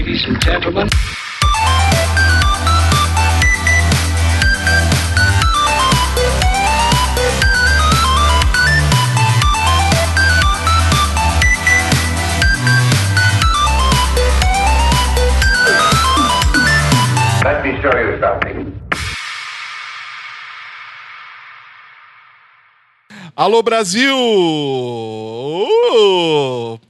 ladies and gentlemen. Let me show you something. Alô Brasil! Uh!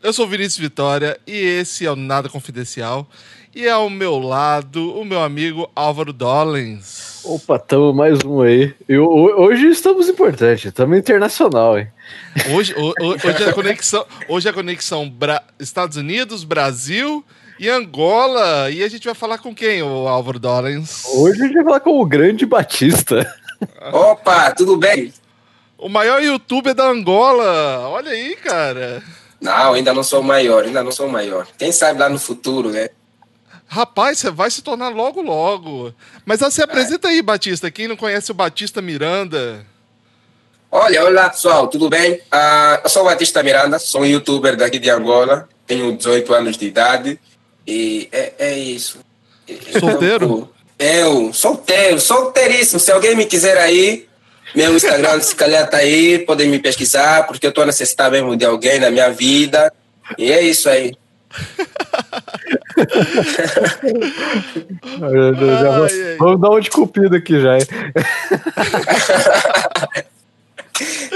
Eu sou o Vinícius Vitória e esse é o Nada Confidencial. E ao meu lado, o meu amigo Álvaro Dollins. Opa, tamo mais um aí. E ho- hoje estamos importantes, estamos internacional, hein? Hoje, ho- ho- hoje é a conexão, hoje é a conexão Bra- Estados Unidos, Brasil e Angola. E a gente vai falar com quem, o Álvaro Dollins? Hoje a gente vai falar com o grande Batista. Opa, tudo bem? O maior youtuber da Angola. Olha aí, cara. Não, ainda não sou o maior, ainda não sou o maior. Quem sabe lá no futuro, né? Rapaz, você vai se tornar logo, logo. Mas ah, se apresenta aí, Batista. Quem não conhece o Batista Miranda? Olha, olá pessoal, tudo bem? Ah, eu sou o Batista Miranda, sou um youtuber daqui de Angola, tenho 18 anos de idade e é, é isso. Solteiro? Eu, solteiro, solteiríssimo. Se alguém me quiser aí, meu Instagram se calhar tá aí, podem me pesquisar, porque eu tô necessitado mesmo de alguém na minha vida. E é isso aí. Já vou- ai. Vamos dar um de cupido aqui já, hein?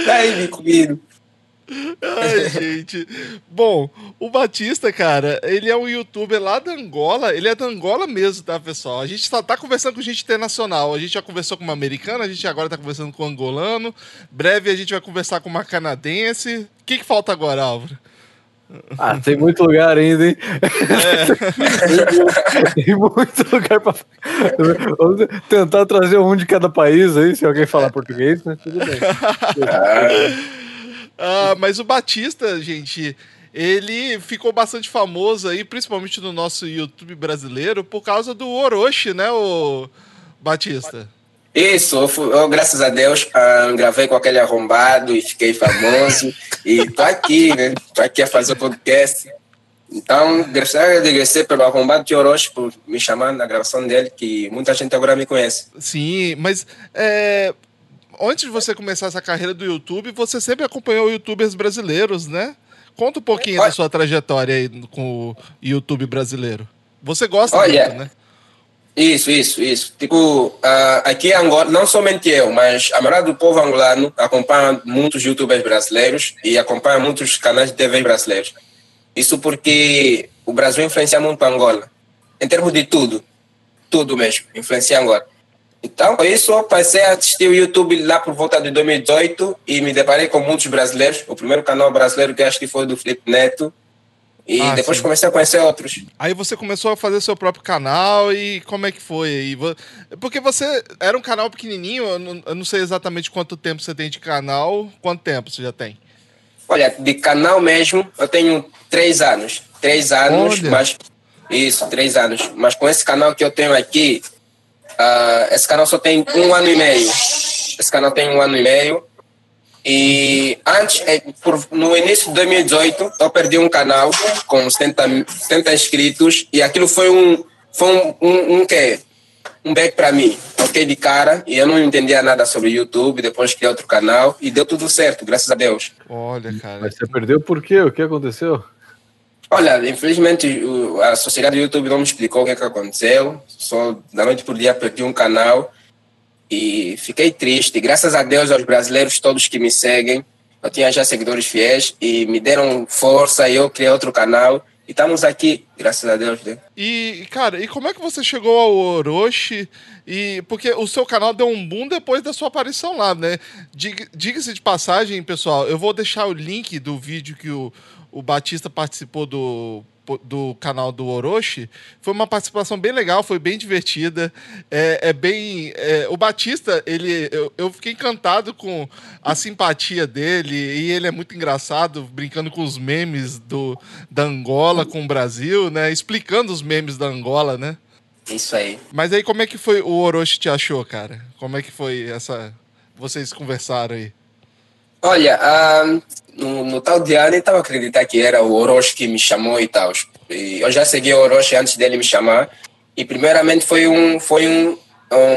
Tá aí, me comigo. Ai, gente. Bom, o Batista, cara, ele é um youtuber lá da Angola. Ele é da Angola mesmo, tá, pessoal? A gente tá, tá conversando com gente internacional. A gente já conversou com uma americana, a gente agora tá conversando com um angolano. Breve a gente vai conversar com uma canadense. O que, que falta agora, Álvaro? Ah, tem muito lugar ainda, hein? tem muito lugar pra. Vamos tentar trazer um de cada país aí, se alguém falar português, né? Tudo bem. Ah, mas o Batista, gente, ele ficou bastante famoso aí, principalmente no nosso YouTube brasileiro, por causa do Orochi, né, o Batista? Isso, eu, fui- eu, graças a Deus, ah, gravei com aquele arrombado e fiquei famoso. e tô aqui, né? Tô aqui a fazer o podcast. Então, gostaria de agradecer pelo arrombado de Orochi por me chamar na gravação dele, que muita gente agora me conhece. Sim, mas é, antes de você começar essa carreira do YouTube, você sempre acompanhou youtubers brasileiros, né? Conta um pouquinho da Olha- sua trajetória aí com o YouTube brasileiro. Você gosta Olha, muito, né? Isso, isso, isso. Tipo, ah, aqui em Angola, não somente eu, mas a maioria do povo angolano acompanha muitos youtubers brasileiros e acompanha muitos canais de TV brasileiros. Isso porque o Brasil influencia muito a Angola, em termos de tudo, tudo mesmo, influencia Angola. Então, por isso, eu passei a assistir o YouTube lá por volta de 2018 e me deparei com muitos brasileiros. O primeiro canal brasileiro que eu acho que foi do Felipe Neto. E Ah, depois sim. comecei a conhecer outros. Aí você começou a fazer seu próprio canal e como é que foi Porque você era um canal pequenininho, eu não, eu não sei exatamente quanto tempo você tem de canal. Quanto tempo você já tem? Olha, de canal mesmo, eu tenho três anos. Três anos, Olha. mas. Isso, três anos. Mas com esse canal que eu tenho aqui, ah, esse canal só tem um ano e meio. Esse canal tem um ano e meio. E antes, eh, por- no início de 2018, eu perdi um canal com 70, mi- 70 inscritos e aquilo foi um. Foi um, um, um quê? Um back para mim. Eu fiquei de cara e eu não entendia nada sobre YouTube. Depois criei outro canal e deu tudo certo, graças a Deus. Olha, cara. Mas você perdeu por quê? O que aconteceu? Olha, infelizmente a sociedade do YouTube não me explicou o que, é que aconteceu. Só da noite por dia perdi um canal e fiquei triste. Graças a Deus aos brasileiros todos que me seguem, eu tinha já seguidores fiéis e me deram força e eu criei outro canal. E estamos aqui, graças a Deus. Né? E, cara, e como é que você chegou ao Orochi? E porque o seu canal deu um boom depois da sua aparição lá, né? Diga- Diga-se de passagem, pessoal, eu vou deixar o link do vídeo que o, o Batista participou do, do canal do Orochi. Foi uma participação bem legal, foi bem divertida. É, é bem. é, o Batista, ele. Eu, eu fiquei encantado com a simpatia dele, e ele é muito engraçado, brincando com os memes do, da Angola com o Brasil, né? Explicando os memes da Angola, né? Isso aí. Mas aí como é que foi o Orochi te achou, cara? Como é que foi essa. Vocês conversaram aí? Olha, ah, no, no tal dia nem estava acreditar que era o Orochi que me chamou e tal. E eu já segui o Orochi antes dele me chamar. E primeiramente foi um, foi um,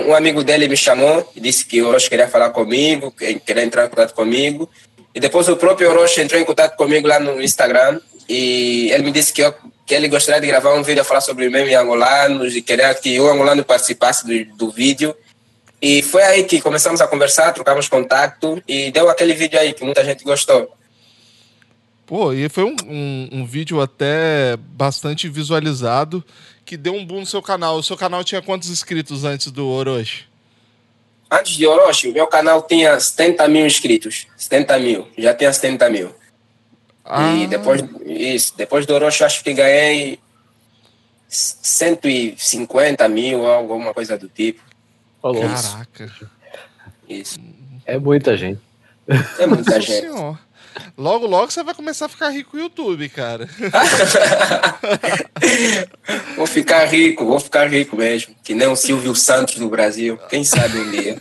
um, amigo dele me chamou e disse que o Orochi queria falar comigo, que queria entrar em contato comigo. E depois o próprio Orochi entrou em contato comigo lá no Instagram e ele me disse que, eu, que ele gostaria de gravar um vídeo a falar sobre meme angolanos e queria que o angolano participasse do, do vídeo. E foi aí que começamos a conversar, trocamos contato e deu aquele vídeo aí que muita gente gostou. Pô, e foi um, um, um vídeo até bastante visualizado que deu um boom no seu canal. O seu canal tinha quantos inscritos antes do Orochi? Antes de Orochi, o meu canal tinha 70 mil inscritos. 70 mil. Já tinha 70 mil. Ah, E depois, isso, depois do Orochi, acho que ganhei 150 mil, alguma coisa do tipo. Caraca. Isso. É muita gente. É muita Nossa gente. senhora. Logo, logo você vai começar a ficar rico no YouTube, cara. Vou ficar rico, vou ficar rico mesmo. Que nem o Silvio Santos do Brasil. Quem sabe um dia.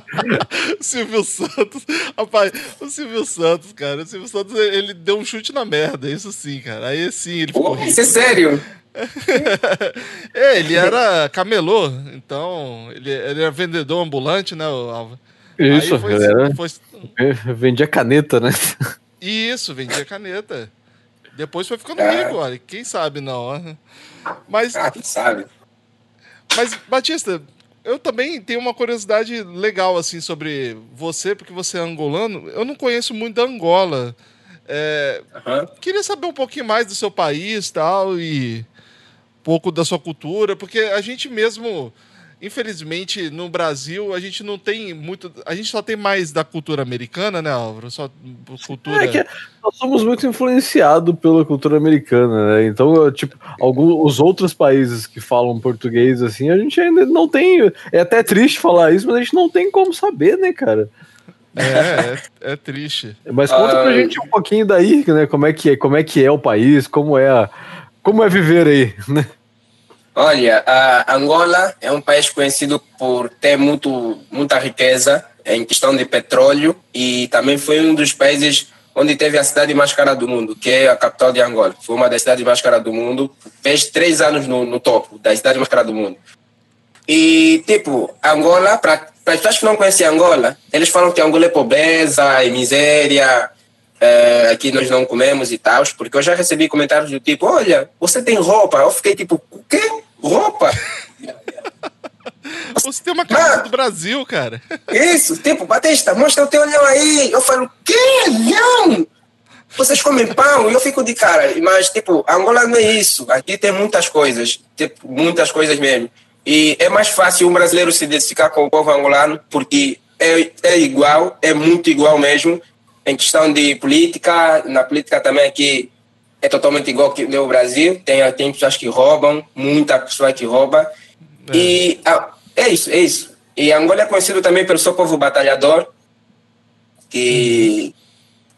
Silvio Santos. Rapaz, o Silvio Santos, cara. O Silvio Santos, ele deu um chute na merda, isso sim, cara. Aí sim, ele ficou Pô, rico. isso é sério. É, ele era camelô, então ele, ele era vendedor ambulante, né, Alva? Isso, Aí foi, galera. foi- Vendia caneta, né? Isso, vendia caneta. Depois foi ficando rico, olha. Quem sabe não. Mas, Ah, quem sabe. mas, Batista, eu também tenho uma curiosidade legal, assim, sobre você, porque você é angolano. Eu não conheço muito da Angola. É, Aham. queria saber um pouquinho mais do seu país tal, e um pouco da sua cultura, porque a gente mesmo, infelizmente, no Brasil, a gente não tem muito. A gente só tem mais da cultura americana, né, Álvaro? Só cultura. É que nós somos muito influenciados pela cultura americana, né? Então, tipo, alguns os outros países que falam português assim, a gente ainda não tem. É até triste falar isso, mas a gente não tem como saber, né, cara? É, é, é triste. Mas conta pra Ai. gente um pouquinho daí, né? Como é que é, como é que é o país, como é a, como é viver aí, né? Olha, Angola é um país conhecido por ter muito, muita riqueza em questão de petróleo e também foi um dos países onde teve a cidade mais cara do mundo, que é a capital de Angola. Foi uma das cidades mais caras do mundo. Fez três anos no, no topo das cidades mais caras do mundo. E, tipo, Angola, para as pessoas que não conhecem Angola, eles falam que Angola é pobreza e miséria, é, aqui nós não comemos e tal, porque eu já recebi comentários do tipo, olha, você tem roupa? Eu fiquei tipo, o quê? Roupa? Você tem uma camisa do Brasil, cara. Isso, tipo, Batista, mostra o teu olhão aí. Eu falo, que olhão? Vocês comem pão? E eu fico de cara. Mas, tipo, Angola não é isso. Aqui tem muitas coisas. Tipo, muitas coisas mesmo. E é mais fácil um brasileiro se identificar com o povo angolano, porque é, é igual, é muito igual mesmo. Em questão de política, na política também aqui é totalmente igual que no Brasil. Tem, tem pessoas que roubam, muita pessoa que rouba. E ah, é isso, é isso. E Angola é conhecido também pelo seu povo batalhador, que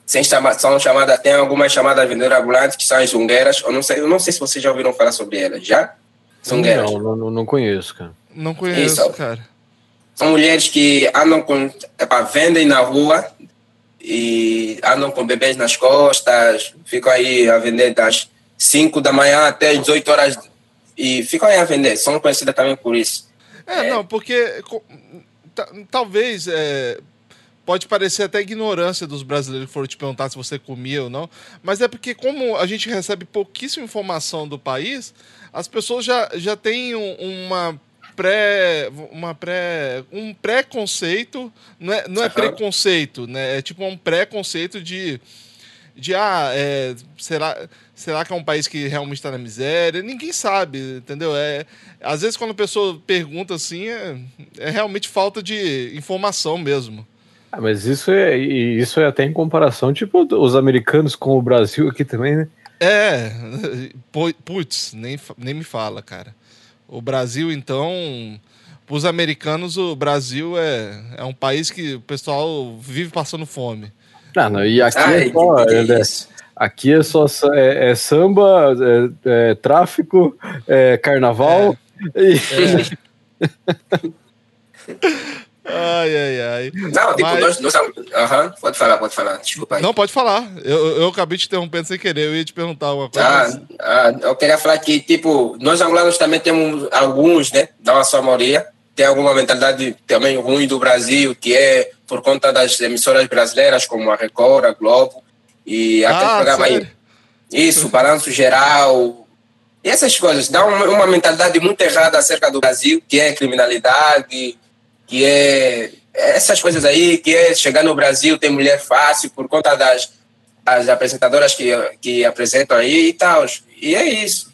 sem chama, são chamadas, tem algumas chamadas vendedores ambulantes, que são as zungueiras. Eu não sei, eu não sei se vocês já ouviram falar sobre elas, já? Zungueiras. Não, não, não conheço, cara. Não conheço, Isso. cara. São mulheres que andam com, epa, vendem na rua e andam com bebês nas costas, ficam aí a vender das 5 da manhã até as 18 horas e ficam aí a vender. São conhecidas também por isso. É, não, porque talvez é, pode parecer até ignorância dos brasileiros que foram te perguntar se você comia ou não, mas é porque como a gente recebe pouquíssima informação do país, as pessoas já, já têm um- uma pré uma pré um preconceito, não é, não é Aham. preconceito, né? É tipo um preconceito de de ah, é, será, será que é um país que realmente está na miséria? Ninguém sabe, entendeu? É, às vezes quando a pessoa pergunta assim, é, é realmente falta de informação mesmo. Ah, mas isso é, isso é até em comparação, tipo, os americanos com o Brasil aqui também, né? É, pu- putz, nem, nem me fala, cara. O Brasil, então, para os americanos, o Brasil é, é um país que o pessoal vive passando fome. Ah, não, e aqui Ai, é só, que é, isso. aqui é só é, é samba, é, é tráfico, é carnaval. E, Ai, ai, ai. Não, tipo, Mas- nós. nós aham, pode falar, pode falar. Desculpa aí. Não, pode falar. Eu, eu acabei te interrompendo sem querer. Eu ia te perguntar uma coisa. Ah, ah, eu queria falar que, tipo, nós angolanos também temos alguns, né? Não a sua maioria. Tem alguma mentalidade também ruim do Brasil, que é por conta das emissoras brasileiras, como a Record, a Globo, e aquele Ah, programa sério? aí. Isso, balanço geral. E essas coisas. Dá uma, uma mentalidade muito errada acerca do Brasil, que é criminalidade, que é essas coisas aí, que é chegar no Brasil, ter mulher fácil, por conta das as apresentadoras que, que apresentam aí e tal. E é isso.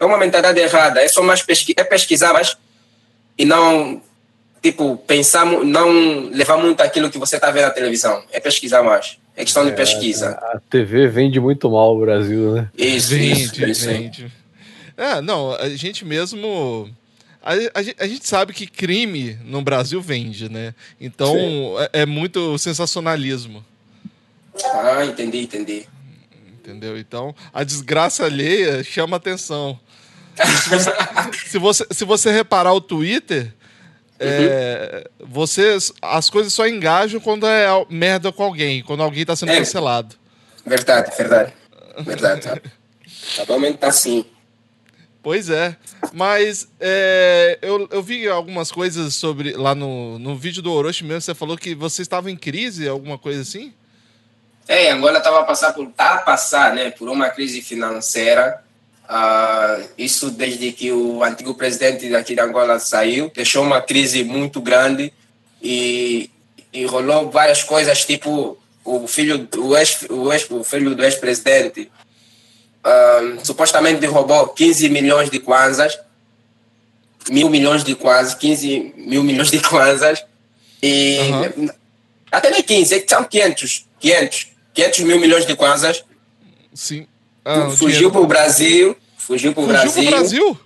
É uma mentalidade errada. É só mais pesqui é pesquisar mais e não, tipo, pensar, não levar muito aquilo que você está vendo na televisão. É pesquisar mais. É questão de pesquisa. A TV vende muito mal o Brasil, né? Isso, isso, Vende, isso. vende. É, não, a gente mesmo. A, a a gente sabe que crime no Brasil vende, né? Então é, é muito sensacionalismo, Ah, entendi, entendi. entendeu? Então a desgraça alheia chama atenção. Se você, se você, se você reparar o Twitter, é, você, as coisas só engajam quando é merda com alguém, quando alguém tá sendo É. cancelado. Verdade, verdade. Verdade. Atualmente tá assim. Pois é. Mas é, eu, eu vi algumas coisas sobre. Lá no, no vídeo do Orochi mesmo, você falou que você estava em crise, alguma coisa assim? É, Angola estava passar por tá a passar, né, por uma crise financeira. Ah, isso desde que o antigo presidente daqui de Angola saiu, deixou uma crise muito grande e, e rolou várias coisas, tipo o filho, o ex, o ex, o filho do ex-presidente ah, supostamente roubou 15 milhões de kwanzas, mil milhões de kwanzas, 15 mil milhões de kwanzas e Aham. até nem 15, é são 500, 500, 500 mil milhões de kwanzas. Sim. Ah, fugiu para o Brasil, fugiu para o Brasil, Brasil?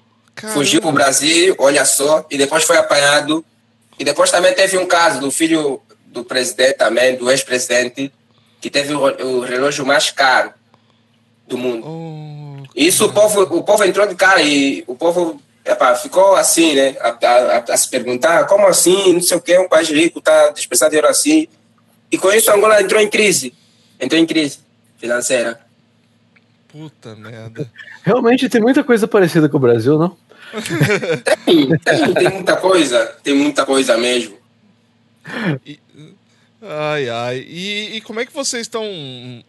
Fugiu para o Brasil, olha só, e depois foi apanhado. E depois também teve um caso do filho do presidente também, do ex-presidente, que teve o, o relógio mais caro do mundo. Oh, Isso o povo, o povo entrou de cara e o povo epá, ficou assim, né? A, a- a se perguntar como assim, não sei o que, um país rico está dispensando dinheiro assim. E com isso Angola entrou em crise. Entrou em crise financeira. puta merda. Realmente tem muita coisa parecida com o Brasil, não? Tem, tem, tem muita coisa, tem muita coisa mesmo. Ai, ai. E, e como é que vocês estão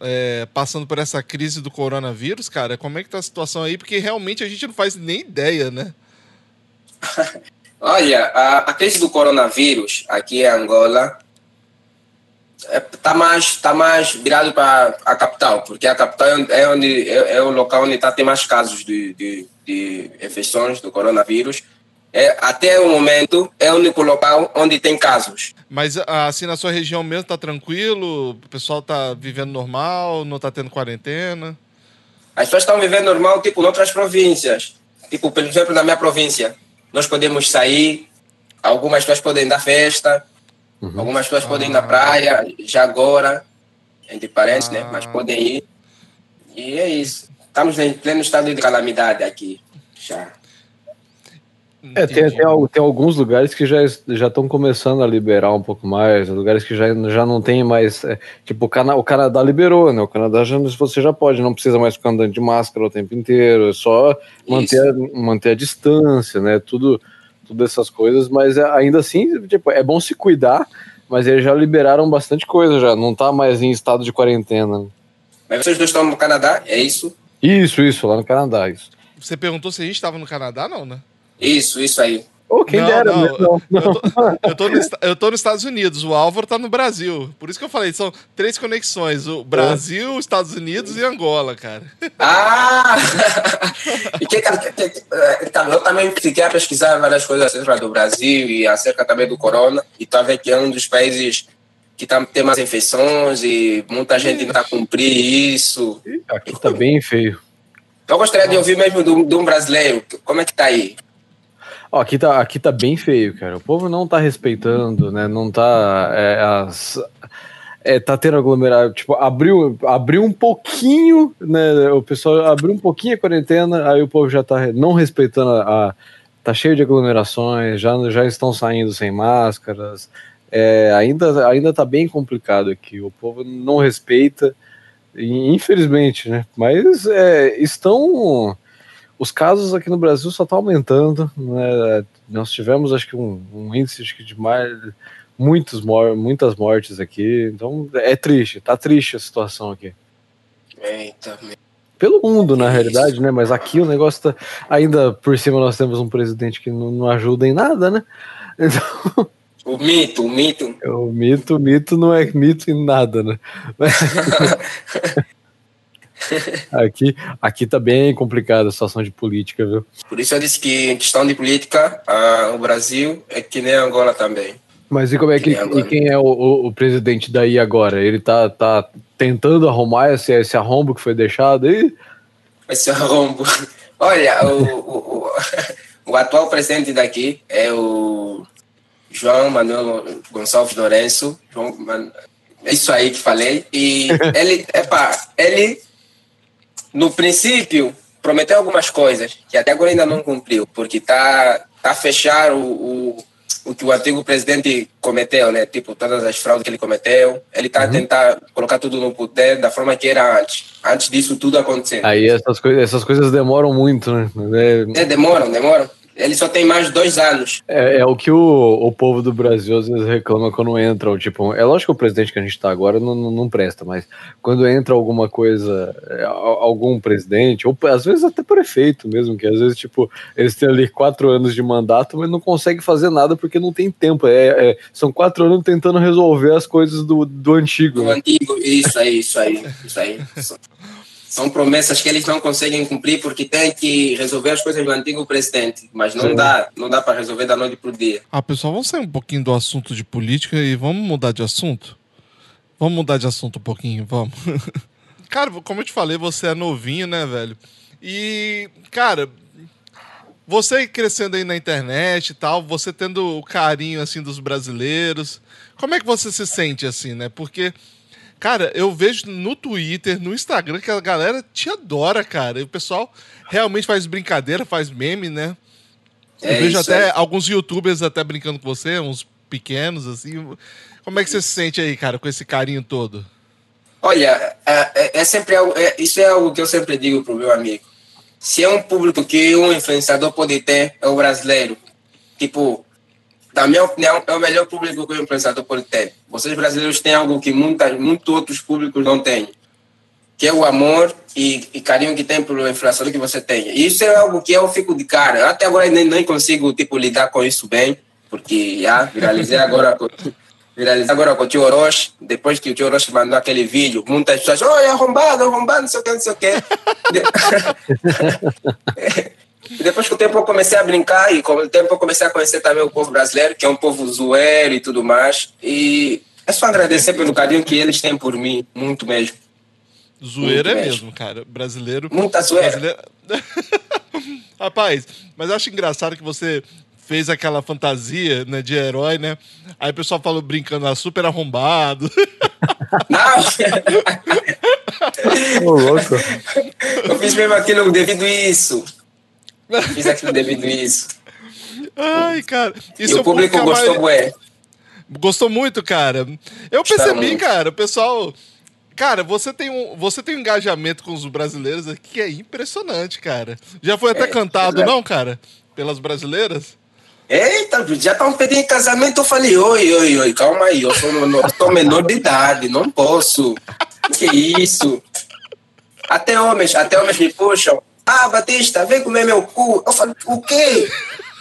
é, passando por essa crise do coronavírus, cara? Como é que tá a situação aí? Porque realmente a gente não faz nem ideia, né? Olha, a, a crise do coronavírus aqui em Angola está mais, tá mais virado para a capital, porque a capital é é, onde, é, é o local onde tá, tem mais casos de, de, de infecções do coronavírus. É, até o momento, é o único local onde tem casos. Mas assim, na sua região mesmo tá tranquilo? O pessoal tá vivendo normal? Não tá tendo quarentena? As pessoas estão vivendo normal, tipo, em outras províncias. Tipo, por exemplo, na minha província, nós podemos sair, algumas pessoas podem dar festa, algumas pessoas podem ir na praia, já agora, entre parentes, né? Mas Ah. podem ir. E é isso. Estamos em pleno estado de calamidade aqui, já. É, tem, tem, tem alguns lugares que já já estão começando a liberar um pouco mais, lugares que já, já não tem mais. é, tipo, o, Cana, o Canadá liberou, né? O Canadá já, você já pode, não precisa mais ficar andando de máscara o tempo inteiro, é só manter, a- manter a distância, né? Tudo, tudo essas coisas, mas é, ainda assim, tipo, é bom se cuidar, mas eles já liberaram bastante coisa, já não tá mais em estado de quarentena. Mas vocês dois estão no Canadá, é isso? Isso, isso, lá no Canadá, isso. Você perguntou se a gente estava no Canadá, não, né? Isso, isso aí. Ô, quem não, dera, não, né? Não, Eu, tô, eu, tô no eu tô nos Estados Unidos, o Álvaro tá no Brasil. Por isso que eu falei, são três conexões: o Brasil, os Estados Unidos e Angola, cara. Ah! e que, que, que, que, eh, eu também fiquei a pesquisar várias coisas acerca do Brasil e acerca também do corona. E tá vendo que é um dos países que tá, tem mais infecções e muita gente não tá cumprir isso. Aqui tá bem feio. Eu gostaria de ouvir mesmo de um- de um brasileiro. Como é que tá aí? Ó, aqui, tá, aqui tá bem feio, cara. O povo não tá respeitando, né? Não tá. É, as, é, tá tendo aglomerado. Tipo, abriu, abriu um pouquinho, né? O pessoal abriu um pouquinho a quarentena, aí o povo já tá não respeitando a, tá cheio de aglomerações, já, já estão saindo sem máscaras. É, ainda, ainda tá bem complicado aqui. O povo não respeita, infelizmente, né? Mas é, estão. Os casos aqui no Brasil só estão tá aumentando. Né? Nós tivemos, acho que, um, um índice que de mais. Muitos, muitas mortes aqui. Então é triste, tá triste a situação aqui. Eita, pelo mundo, na realidade, né? Mas aqui o negócio tá. Ainda por cima nós temos um presidente que não, não ajuda em nada, né? Então. O mito, o mito. O mito, o mito não é mito em nada, né? aqui, aqui tá bem complicada a situação de política, viu? Por isso eu disse que em questão de política, o Brasil é que nem Angola também. Mas e como é que, que e quem é o, o, o, presidente daí agora? Ele tá, tá tentando arrumar esse, esse arrombo que foi deixado aí? Esse arrombo. Olha, o, o, o, atual presidente daqui é o João Manuel Gonçalves Lourenço. João Man... É isso aí que falei. E ele, epa, ele, no princípio, prometeu algumas coisas que até agora ainda não cumpriu, porque tá, tá a fechar o, o o que o antigo presidente cometeu, né? Tipo, todas as fraudes que ele cometeu, ele está uhum. a tentar colocar tudo no poder da forma que era antes. Antes disso tudo acontecer. Aí essas, coisas, essas coisas demoram muito, né? É, é demoram, demoram ele só tem mais dois anos. É, é o que o, o povo do Brasil às vezes reclama quando entra. Tipo, é lógico que o presidente que a gente está agora não, não, não, presta, mas quando entra alguma coisa, é, algum presidente, ou às vezes até prefeito mesmo, que às vezes, tipo, eles têm ali quatro anos de mandato, mas não conseguem fazer nada porque não tem tempo. É, é são quatro anos tentando resolver as coisas do, do antigo. Do né? antigo, isso aí, isso aí, isso aí. são promessas que eles não conseguem cumprir porque tem que resolver as coisas do antigo presidente, mas não Sim. dá, não dá para resolver da noite para o dia. Ah, pessoal, vamos sair um pouquinho do assunto de política e vamos mudar de assunto? Vamos mudar de assunto um pouquinho, vamos. cara, como eu te falei, você é novinho, né, velho? E, cara, você crescendo aí na internet e tal, você tendo o carinho assim dos brasileiros, como é que você se sente assim, né? Porque Cara, eu vejo no Twitter, no Instagram, que a galera te adora, cara. E o pessoal realmente faz brincadeira, faz meme, né? É eu vejo até é. alguns youtubers até brincando com você, uns pequenos, assim. Como é que você se sente aí, cara, com esse carinho todo? Olha, é, é, é sempre algo, é, isso é algo que eu sempre digo pro meu amigo. Se é um público que um influenciador pode ter, é o brasileiro. Tipo, na minha opinião, é o melhor público que o influenciador pode ter. Vocês brasileiros têm algo que muitas, muitos outros públicos não têm, que é o amor e, e, carinho que tem pelo influenciador que você tem. E isso é algo que eu fico de cara. Até agora nem, nem consigo tipo, lidar com isso bem, porque já viralizei agora viralizei agora com o tio Orochi, depois que o tio Orochi mandou aquele vídeo, muitas pessoas, olha, arrombado, arrombado, não sei o que, não sei o que. E depois com o tempo eu comecei a brincar e com o tempo eu comecei a conhecer também o povo brasileiro, que é um povo zoeiro e tudo mais. E é só agradecer pelo carinho que eles têm por mim, muito mesmo. Zoeira muito é mesmo. mesmo, cara. Brasileiro. Muita zoeira. Brasileiro... Rapaz, mas eu acho engraçado que você fez aquela fantasia né, de herói, né? Aí o pessoal falou brincando, ah, super arrombado. Não! Ô, louco. Eu fiz mesmo aquilo devido a isso. Fiz aquilo devido a isso. Ai, cara. Isso e o público gostou, ué. Gostou muito, cara. Eu percebi, cara, o pessoal. Cara, você tem, um, você tem um engajamento com os brasileiros aqui que é impressionante, cara. Já foi até é, cantado, não, cara? Pelas brasileiras? Eita, já estão pedindo casamento. Eu falei, oi, oi, oi, calma aí. Eu sou, eu sou menor de idade, não posso. Que isso? Até homens, até homens me puxam. Ah, Batista, vem comer meu cu. Eu falei, o quê?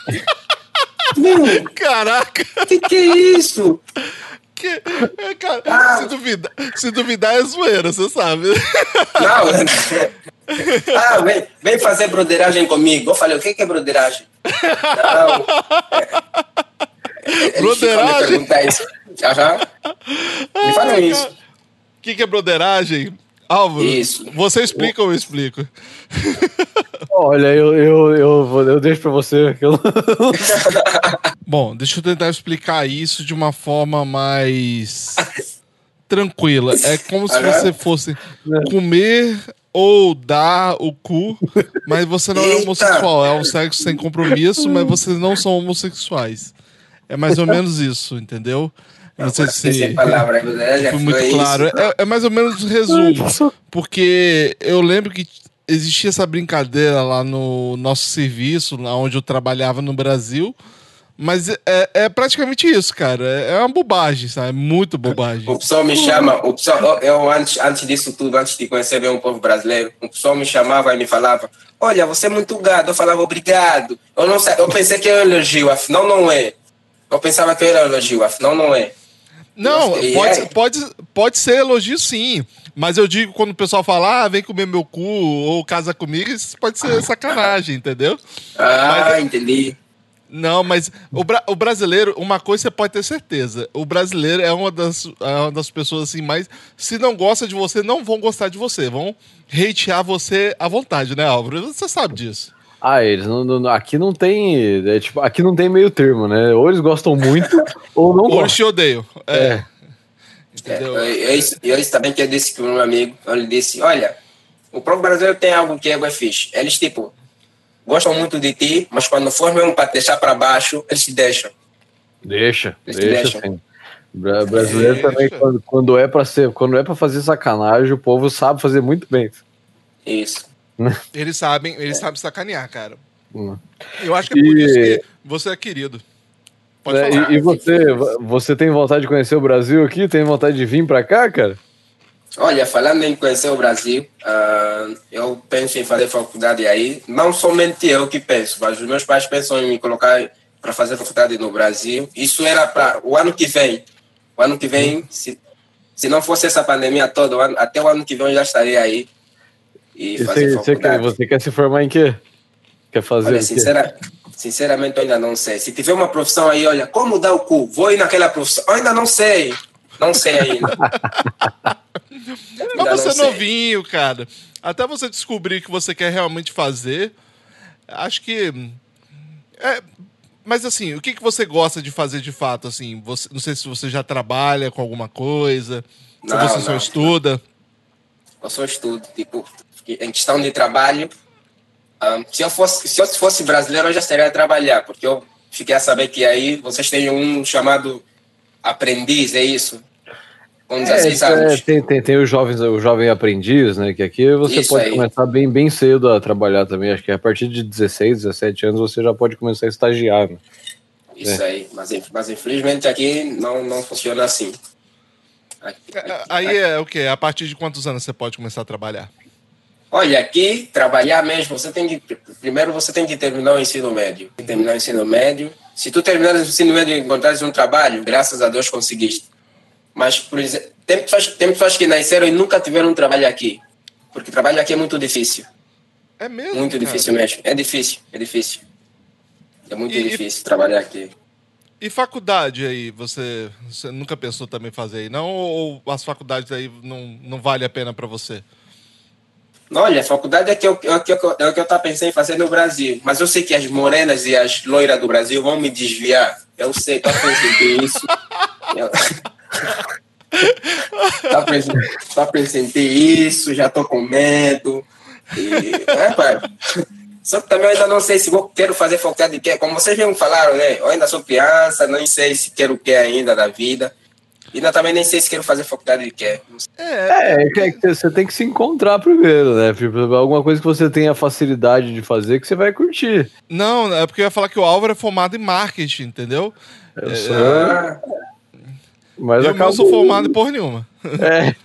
Meu, Caraca! Que que é isso? Que, é, cara, ah. se, duvidar, se duvidar é zoeira, você sabe. Não. Ah, vem, vem fazer broderagem comigo. Eu falei, o que, que é broderagem? Não. É, broderagem? Me isso. Já, Me falam isso. O que, que é broderagem? Álvaro, Isso. você explica ou eu explico? Olha, eu, eu, eu, eu deixo pra você. Bom, deixa eu tentar explicar isso de uma forma mais tranquila. É como se você fosse comer ou dá o cu, mas você não é homossexual. É um sexo sem compromisso, mas vocês não são homossexuais. É mais ou menos isso, entendeu? Não sei se palavra, foi muito foi claro. isso. É, é mais ou menos o resumo. Porque eu lembro que existia essa brincadeira lá no nosso serviço, lá onde eu trabalhava no Brasil. Mas é, é praticamente isso, cara. É uma bobagem, sabe? É muito bobagem. O pessoal me chama, o pessoal, eu- antes, antes disso tudo, antes de conhecer bem o povo brasileiro, o pessoal me chamava e me falava, olha, você é muito gado. Eu falava, obrigado. Eu, não, eu pensei que era um elogio, afinal não é. Eu pensava que era um elogio, afinal não é. Não, pode, é? pode, pode ser elogio sim. Mas eu digo quando o pessoal fala, ah, vem comer meu cu ou casa comigo, isso pode ser sacanagem, entendeu? Ah, Mas- entendi. Não, mas o, bra- o brasileiro, uma coisa você pode ter certeza. O brasileiro é uma das, é uma das pessoas assim, mais. Se não gosta de você, não vão gostar de você. Vão hatear você à vontade, né, Álvaro? Você sabe disso. Ah, eles não, não- aqui não tem. é, tipo, aqui não tem meio termo, né? Ou eles gostam muito, ou não Ou gostam. te odeiam. É. É. É, Entendeu? eu, eu, isso- eu isso também que eu disse com um amigo, eu lhe disse, olha, o próprio brasileiro tem algo que é bué fixe. Eles, tipo, gostam muito de ti, mas quando for mesmo para deixar para baixo, eles te deixam. Deixa, Eles deixa deixam. sim. Bra- Brasileiro Deixa. também, quando, quando é pra ser, quando é para fazer sacanagem, o povo sabe fazer muito bem. Isso. Eles sabem, eles sabem sacanear, cara. Hum. Eu acho que é por E- isso que você é querido. Pode É, falar. e, e você, você tem vontade de conhecer o Brasil aqui? Tem vontade de vir pra cá, cara? Olha, falando em conhecer o Brasil, ah, eu penso em fazer faculdade aí. Não somente eu que penso, mas os meus pais pensam em me colocar para fazer faculdade no Brasil. Isso era para o ano que vem. O ano que vem, se, se não fosse essa pandemia toda, o ano- até o ano que vem eu já estaria aí e E fazer você, você quer, faculdade. você quer se formar em quê? Quer fazer Olha, o quê? sincera, sinceramente, eu ainda não sei. Se tiver uma profissão aí, olha, como dar o cu? Vou ir naquela profissão. Eu ainda não sei. Não sei ainda. Ainda Mas você não é novinho, cara. Até você descobrir o que você quer realmente fazer, acho que. É, mas assim, o que, que você gosta de fazer de fato? Assim, você, não sei se você já trabalha com alguma coisa, se Não, você só não. estuda. Eu só estudo, tipo, em questão de trabalho, ah, se, eu fosse, se eu fosse brasileiro, eu já estaria a trabalhar, porque eu fiquei a saber que aí vocês têm um chamado aprendiz, é isso? Com É, 16 isso é, anos. tem, tem, tem os jovens, o jovem aprendiz, né? Que aqui você Isso pode aí. começar bem, bem cedo a trabalhar também. Acho que a partir de 16, 17 anos você já pode começar a estagiar. Né? Isso aí. Mas, mas infelizmente aqui não, não funciona assim. Aqui- É, Aí é o quê? A partir de quantos anos você pode começar a trabalhar? Olha, aqui, trabalhar mesmo, você tem que. Primeiro você tem que terminar o ensino médio. Terminar o ensino médio. Se tu terminares o ensino médio e encontrares um trabalho, graças a Deus conseguiste. Mas, por exemplo, tem pessoas, tem pessoas que nasceram e nunca tiveram um trabalho aqui. Porque trabalho aqui é muito difícil. É mesmo? Muito cara? difícil mesmo. É difícil, é difícil. É muito E- difícil trabalhar aqui. E faculdade aí, você, você nunca pensou também fazer aí, não? Ou as faculdades aí não, não vale a pena pra você? Olha, faculdade é, que é, que eu, é que eu estava pensando em fazer no Brasil. Mas eu sei que as morenas e as loiras do Brasil vão me desviar. Eu sei, estou pensando isso. Eu... Tá pensando, tá pensando isso, já tô com medo. E, é, pai. Só que também eu ainda não sei se vou, quero fazer faculdade de quê. Como vocês mesmo falaram, né? Eu ainda sou criança, não sei se quero o que ainda da vida. E ainda também nem sei se quero fazer faculdade de quê. É, É, é que você tem que se encontrar primeiro, né? Tipo, Alguma coisa que você tenha facilidade de fazer que você vai curtir. não, é porque eu ia falar que o Álvaro é formado em marketing, entendeu? Eu sou, Ah, mas eu acabou. não sou formado em porra nenhuma. É,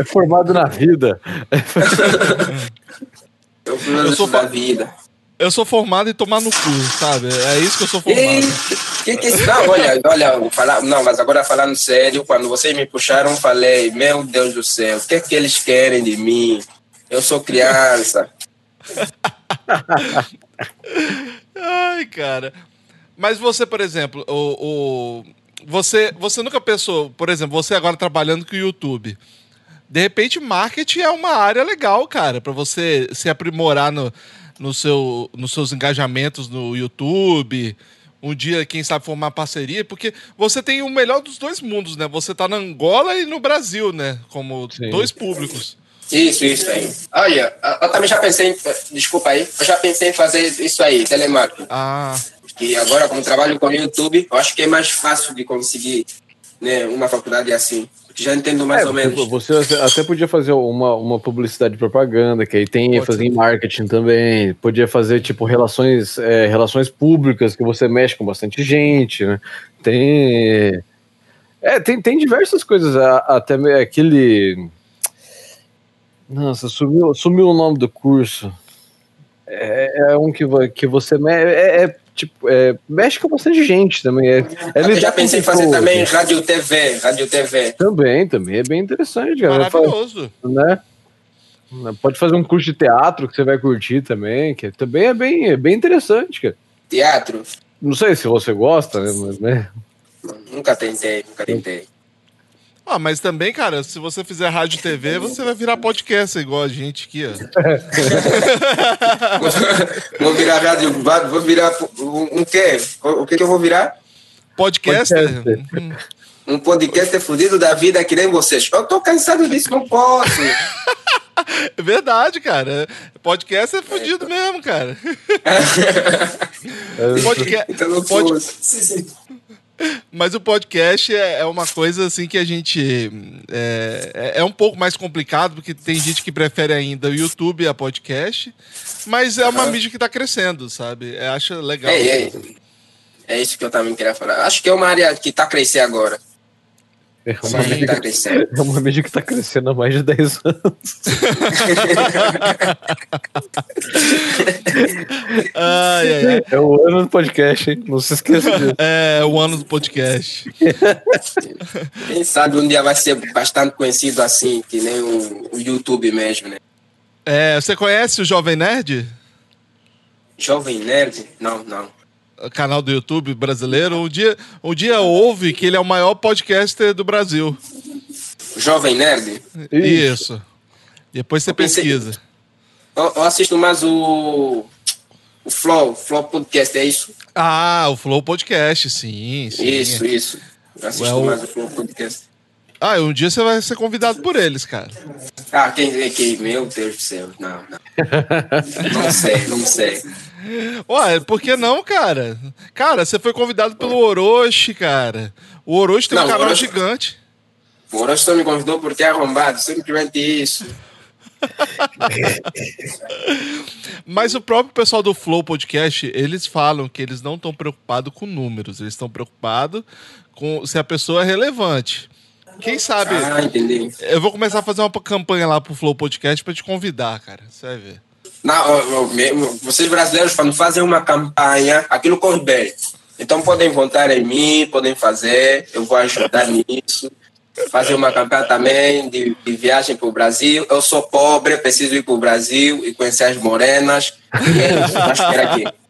é formado na vida. eu sou da vida. Eu sou formado em tomar no cu, sabe? É isso que eu sou formado. Que que, é não, olha, olha, falar, não, mas agora falando sério, quando vocês me puxaram, falei, meu Deus do céu, o que é que eles querem de mim? Eu sou criança. Ai, cara. Mas você, por exemplo, o, o- você, você nunca pensou, por exemplo, você agora trabalhando com o YouTube. De repente, marketing é uma área legal, cara, para você se aprimorar no, no seu, nos seus engajamentos no YouTube. Um dia, quem sabe, formar parceria, porque você tem o melhor dos dois mundos, né? Você tá na Angola e no Brasil, né? Como Sim. dois públicos. Isso, isso aí. Olha, eu também já pensei em. Desculpa aí, eu já pensei em fazer isso aí, telemarketing. Ah, Que agora, como trabalho com o YouTube, eu acho que é mais fácil de conseguir né, uma faculdade assim. Já entendo mais É, ou menos. Você até podia fazer uma, uma publicidade propaganda, que aí tem Pode fazer marketing também. Podia fazer, tipo, relações, é, relações públicas, que você mexe com bastante gente, né? Tem. É, tem, tem diversas coisas. Até aquele. Nossa, sumiu, sumiu o nome do curso. É, é um que, que você é, é, tipo, é, mexe com bastante gente também. É, é Eu já pensei em fazer pessoas, também rádio TV, rádio TV. Também, também é bem interessante, cara. maravilhoso. Né? Pode fazer um curso de teatro que você vai curtir também, que também é bem, é bem interessante, cara. Teatro, Não sei se você gosta, né? Mas, né? nunca tentei, nunca tentei. Ah, mas também, cara, se você fizer rádio e TV, você vai virar podcast igual a gente aqui, ó. vou virar rádio, vou virar um, um quê? O que, que eu vou virar? Podcaster? Podcaster. Hum. Um podcast fudido da vida que nem vocês. Eu tô cansado disso, não posso. É verdade, cara. Podcast é fudido mesmo, cara. Podca- Então não pod- posso. Sim, sim. Mas o podcast é é uma coisa assim que a gente. É, é- é um pouco mais complicado, porque tem gente que prefere ainda o YouTube a podcast. Mas é uma Aham. mídia que tá crescendo, sabe? Acho legal. É, é, é isso que eu também queria falar. Acho que é uma área que tá crescendo agora. É uma, Sim. mídia Tá que, crescendo. é uma mídia que tá crescendo há mais de 10 anos. Ai, ai, ai. É o ano do podcast, hein? Não se esqueça disso. É o ano do podcast. Quem sabe um dia vai ser bastante conhecido assim, que nem o, o YouTube mesmo, né? É, você conhece o Jovem Nerd? Jovem Nerd? Não, não. Canal do YouTube brasileiro. Um dia, um dia houve que ele é o maior podcaster do Brasil. Jovem Nerd? Isso. Depois você Eu pensei- pesquisa. Eu, eu assisto mais o. O Flow, Flow Podcast, é isso? Ah, o Flow Podcast, sim, sim. Isso, isso. Eu assisto Well- mais o Flow Podcast. Ah, um dia você vai ser convidado por eles, cara. Ah, quem que. Meu Deus do céu. Não, não. Não sei, não sei. Ué, por que não, cara? Cara, você foi convidado pelo Orochi, cara. O Orochi tem um Não, o canal Orochi- gigante. O Orochi só me convidou porque é arrombado, simplesmente isso. Mas o próprio pessoal do Flow Podcast, eles falam que eles não estão preocupados com números, eles estão preocupados com se a pessoa é relevante. Quem sabe? Ah, entendi. Eu vou começar a fazer uma campanha lá pro Flow Podcast pra te convidar, cara. Você vai ver. Mesmo, vocês brasileiros, fazem uma campanha, aquilo corre bem. Então podem votar em mim, podem fazer, eu vou ajudar nisso. Fazer uma campanha também de, de viagem para o Brasil. Eu sou pobre, preciso ir para o Brasil e conhecer as morenas. E é aqui.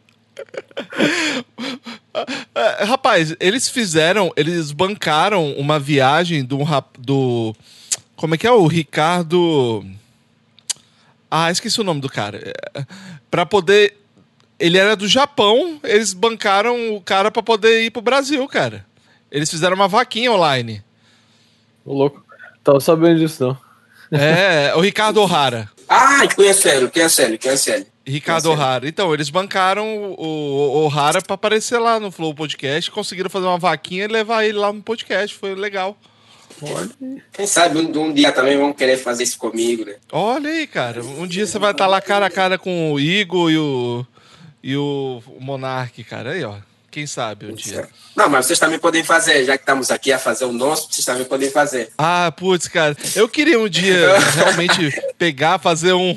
É, rapaz, eles fizeram, eles bancaram uma viagem do, do. Como é que é? O Ricardo. Ah, esqueci o nome do cara. Pra poder. Ele era do Japão, eles bancaram o cara pra poder ir pro Brasil, cara. Eles fizeram uma vaquinha online. Ô, louco. Tava sabendo disso, não. É, o Ricardo O'Hara. Ah, conheço ele, conheço ele, conheço ele. Ricardo. O'Hara. Então, eles bancaram o, o O'Hara pra aparecer lá no Flow Podcast, conseguiram fazer uma vaquinha e levar ele lá no podcast. Foi legal. Quem sabe um, um dia também vão querer fazer isso comigo, né? Olha aí, cara. Um dia você vai estar lá cara a cara com o Igor e o, e o Monark, cara. Aí, ó. Quem sabe um dia. Não, mas vocês também podem fazer, já que estamos aqui a fazer o nosso, vocês também podem fazer. Ah, putz, cara. Eu queria um dia realmente pegar, fazer, um,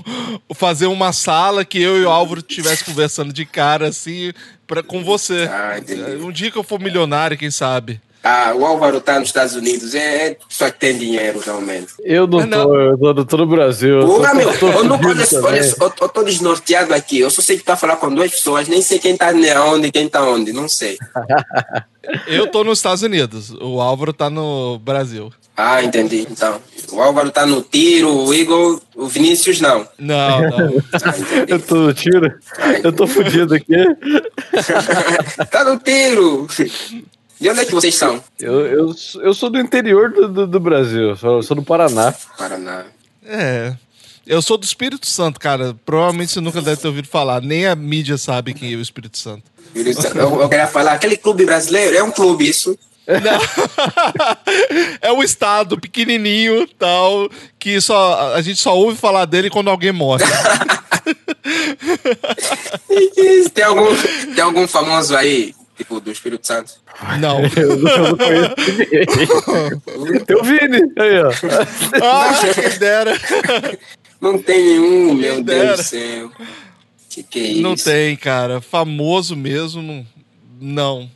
fazer uma sala que eu e o Álvaro estivesse conversando de cara, assim, pra, com você. Ah. Um dia que eu for milionário, quem sabe. Ah, o Álvaro tá nos Estados Unidos, é, é só que tem dinheiro realmente. Eu não, Ah, não. tô, eu tô, eu tô no Brasil. eu Porra, tô- meu, tô eu não conheço, olha, só, eu, eu tô desnorteado aqui. Eu só sei que tá falando com duas pessoas, nem sei quem tá onde, quem tá onde, não sei. Eu tô nos Estados Unidos. O Álvaro tá no Brasil. Ah, entendi. Então, o Álvaro tá no tiro, o Igor, o Vinícius não. Não, não. Ah. Eu tô no tiro. Eu tô fudido aqui. tá no tiro. De onde é que vocês são? Eu, eu, eu sou do interior do, do, do Brasil. Sou, sou do Paraná. Paraná. É. Eu sou do Espírito Santo, cara. Provavelmente você nunca deve ter ouvido falar. Nem a mídia sabe quem é o Espírito Santo. Eu, eu queria falar, aquele clube brasileiro é um clube, isso. é um estado pequenininho, tal, que só a gente só ouve falar dele quando alguém morre. tem algum tem algum famoso aí, tipo do Espírito Santo? Não. Eu não, eu não conheço ninguém. Tem o Vini aí, ó. Ah, quem dera. Não tem nenhum, meu Quem Deus dera. do céu. Que que é isso? Não tem, cara. Famoso mesmo, não.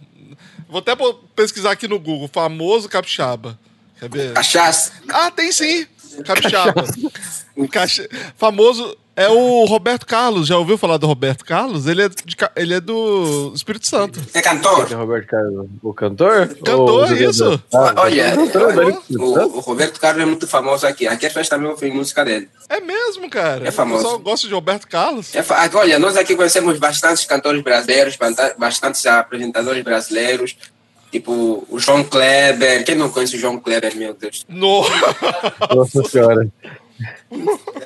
Vou até pesquisar aqui no Google. Famoso capixaba. Quer ver? Cachaça. Ah, tem sim. Capixaba. Caxa- Famoso é o Roberto Carlos. Já ouviu falar do Roberto Carlos? Ele é, de ele é do Espírito Santo. É cantor? O Roberto Carlos, o cantor? Cantor, Ou o jogador? isso. Ah, Olha, cantor, olha, velho. o, o Roberto Carlos é muito famoso aqui. Aqui as pessoas também ouvem música dele. É mesmo, cara. É famoso. O pessoal gosta de Roberto Carlos. É fa- olha, nós aqui conhecemos bastantes cantores brasileiros, bastantes apresentadores brasileiros, tipo o João Kleber. Quem não conhece o João Kleber, meu Deus? No... Nossa senhora.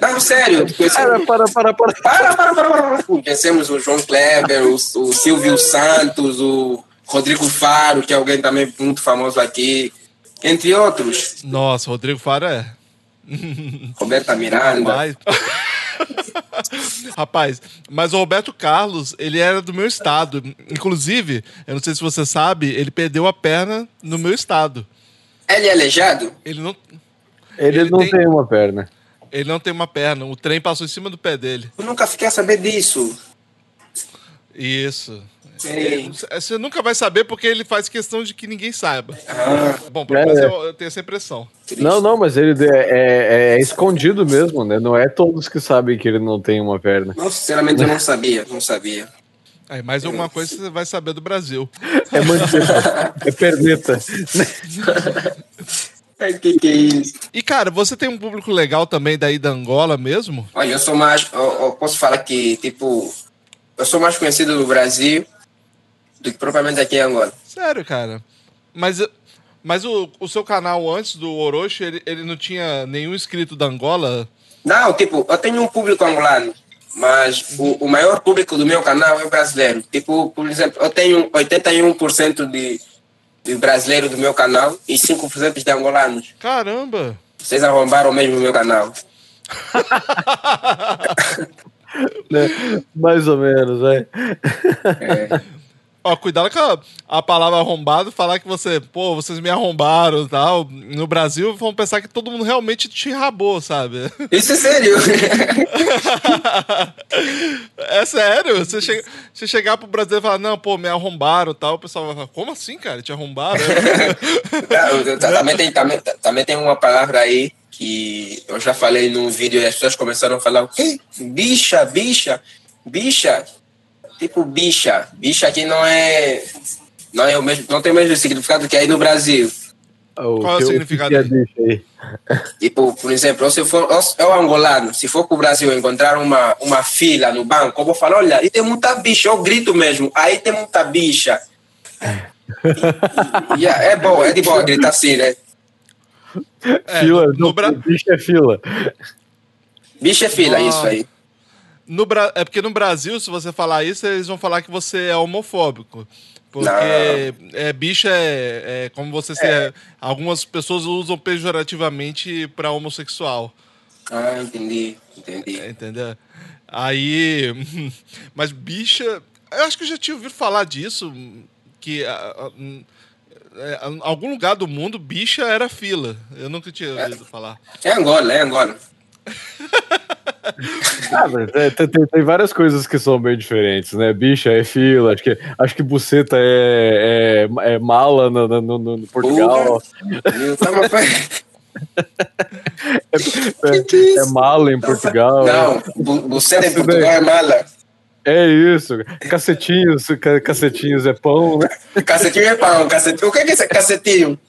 Não, sério. Para, para, para. Para, para, para, para, para. Conhecemos o João Kleber, o, o Silvio Santos, o Rodrigo Faro, que é alguém também muito famoso aqui, entre outros. Nossa, Rodrigo Faro é. Roberta Miranda. Rapaz. Rapaz, mas o Roberto Carlos, ele era do meu estado. Inclusive, eu não sei se você sabe, ele perdeu a perna no meu estado. Ele é aleijado? Ele não, Ele, Ele não tem- tem... uma perna. Ele não tem uma perna. O trem passou em cima do pé dele. Eu nunca fiquei a saber disso. Isso. Ei. Você nunca vai saber porque ele faz questão de que ninguém saiba. Ah, Bom, pelo É, menos é. eu, eu tenho essa impressão. triste. Não, não, mas ele é, é- é escondido mesmo, né? Não é todos que sabem que ele não tem uma perna. Não, sinceramente eu não sabia, não sabia. Aí, mais alguma coisa você vai saber do Brasil. É mandíbula, é perneta. Ai, que que é isso? E, cara, você tem um público legal também daí da Angola mesmo? Olha, eu sou mais, eu, eu posso falar que, tipo, eu sou mais conhecido no Brasil do que propriamente aqui em Angola. Sério, cara. Mas, mas o, o seu canal antes do Orochi, ele, ele não tinha nenhum inscrito da Angola? Não, tipo, eu tenho um público angolano, mas o, o maior público do meu canal é o brasileiro. Tipo, por exemplo, eu tenho 81% de, de brasileiro do meu canal e 5% de angolanos. Caramba! Vocês arrombaram mesmo o meu canal. né? Mais ou menos, é. É. Ó, cuidado com a, a palavra arrombado, falar que você, pô, vocês me arrombaram e tal. No Brasil, vão pensar que todo mundo realmente te enrabou, sabe? Isso é sério. É sério, você, chega, você chegar pro Brasil e falar, não, pô, me arrombaram e tal, o pessoal vai falar, como assim, cara? Te arrombaram? Também, tem, também, também tem uma palavra aí que eu já falei num vídeo e as pessoas começaram a falar o quê? Bicha, bicha, bicha. Tipo bicha. Bicha aqui não é. Não, é o mesmo, não tem o mesmo significado que aí no Brasil. O Qual é o significado é aí? aí? Tipo, por exemplo, se eu for eu, eu angolano, se for para o Brasil encontrar uma, uma fila no banco, eu vou falar, olha, e tem muita bicha, eu grito mesmo, aí tem muita bicha. E- e é bom, é de boa gritar assim, né? É, fila, no, não, no Bra- bicho é fila. Bicha é fila, Ah. isso aí. No é porque no Brasil, se você falar isso, eles vão falar que você é homofóbico. Porque Não. é, bicha é, é como você ser. Algumas pessoas usam pejorativamente pra homossexual. Ah, entendi, entendi. É, Entendeu? Aí. Mas bicha. Eu acho que eu já tinha ouvido falar disso. Que ah, hum, é, em algum lugar do mundo, bicha era fila. Eu nunca tinha ouvido falar. É Angola, é Angola. Ah, mas tem, tem- tem- várias coisas que são bem diferentes, né? Bicha é fila, acho que, acho que buceta é, é, é mala no, no, no- no Portugal, Eu tava- é, é mala em Portugal. Não, bu- buceta em Portugal é mala. É isso. Cacetinhos, ca- cacetinhos é pão, né? Cacetinho é pão, cacetinho. O que é esse cacetinho?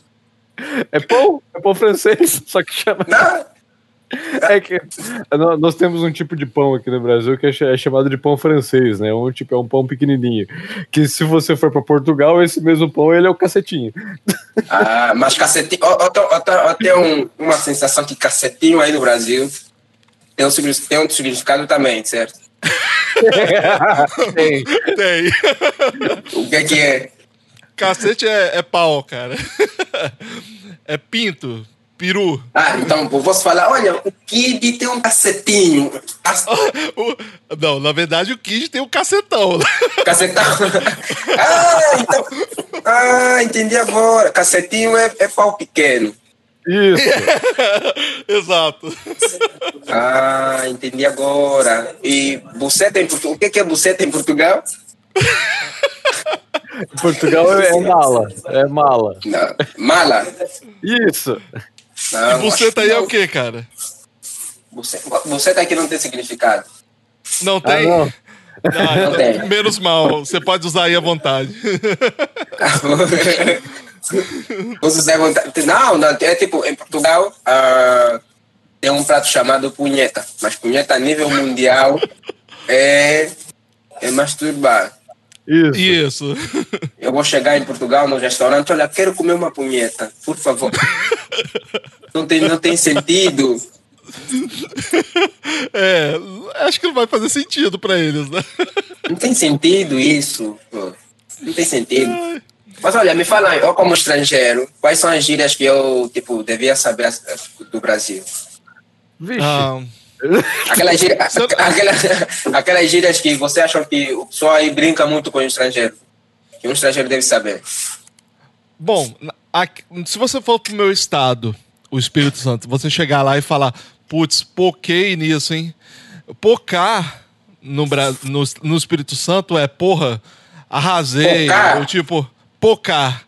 É pão, é pão francês, só que chama. Não, É que nó- nós temos um tipo de pão aqui no Brasil que é é chamado de pão francês, né? Um tipo é um pão pequenininho. Que se você for para Portugal, esse mesmo pão ele é o cacetinho. Ah, mas cacetinho. Eu, eu, tô- eu, tô- eu tenho um- uma sensação que cacetinho aí no Brasil tem um, tem um significado também, certo? Tem. Tem. O que é que é? Cacete é, é pau, cara. É pinto, peru. Ah, então eu posso falar, olha, o Kid tem um cacetinho. O- não, na verdade o Kid tem um cacetão. Cacetão. Ah, então. Ah, entendi agora. Cacetinho é, é pau pequeno. Isso. Exato. Ah, entendi agora. E buceta em Portugal. O que é buceta em Portugal? Portugal é, é mala. É mala. Não. Mala. Isso. Não, Buceta acho aí é que o quê, cara? Buceta, buceta aqui não tem significado. Não Ah, tem? não. Ah, Não tem. Menos mal. Você pode usar aí à vontade. Você sabe vontade. Não, não, é tipo, em Portugal ah, tem um prato chamado punheta, mas punheta a nível mundial é, é masturbar. Isso. Isso. Eu vou chegar em Portugal no restaurante, olha, quero comer uma punheta, por favor. Não tem, não tem sentido. É, acho que não vai fazer sentido pra eles, né? Não tem sentido isso. pô. Não tem sentido. Mas olha, me fala aí, eu como estrangeiro, quais são as gírias que eu, tipo, devia saber do Brasil? Vixe. Ah, Aquelas gírias, aquelas, aquelas gírias que você acha que o pessoal aí brinca muito com o estrangeiro. Que um estrangeiro deve saber. bom, aqui- se você for pro meu estado, o Espírito Santo, você chegar lá e falar, putz, poquei nisso, hein? Pocar no, no, no Espírito Santo é porra, arrasei. Ou tipo, pocar.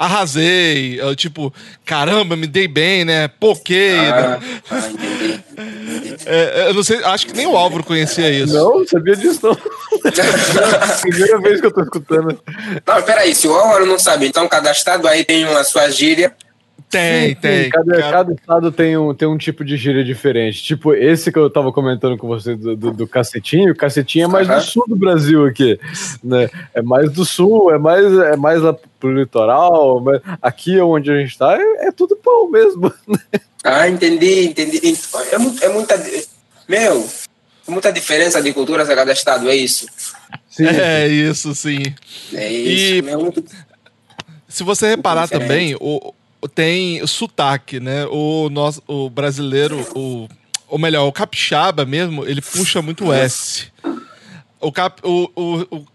Arrasei, eu, tipo, caramba, me dei bem, né? Poquei. Ah, né? ah. É, eu não sei, acho que nem o Álvaro conhecia isso. Não, sabia disso não. Primeira vez que eu tô escutando. Não, peraí, se o Álvaro não sabe, então cada estado aí tem uma sua gíria. Tem, tem. Cada, Cara, cada estado tem um, tem um tipo de gíria diferente. Tipo, esse que eu tava comentando com você do, do, do cacetinho, o cacetinho é mais Aham. do sul do Brasil aqui. Né? É mais do sul, é mais, é mais lá pro litoral. mas aqui onde a gente tá, é, é tudo pão mesmo. Ah, entendi, entendi. É, muito, é muita. Meu, é muita diferença de culturas a cada estado, é isso. Sim. É isso, sim. É isso. E- meu, muito- Se você reparar também, o- tem sotaque, né? O, nosso, o brasileiro, o, ou melhor, o capixaba mesmo, ele puxa muito o S. O, cap, o, o, o,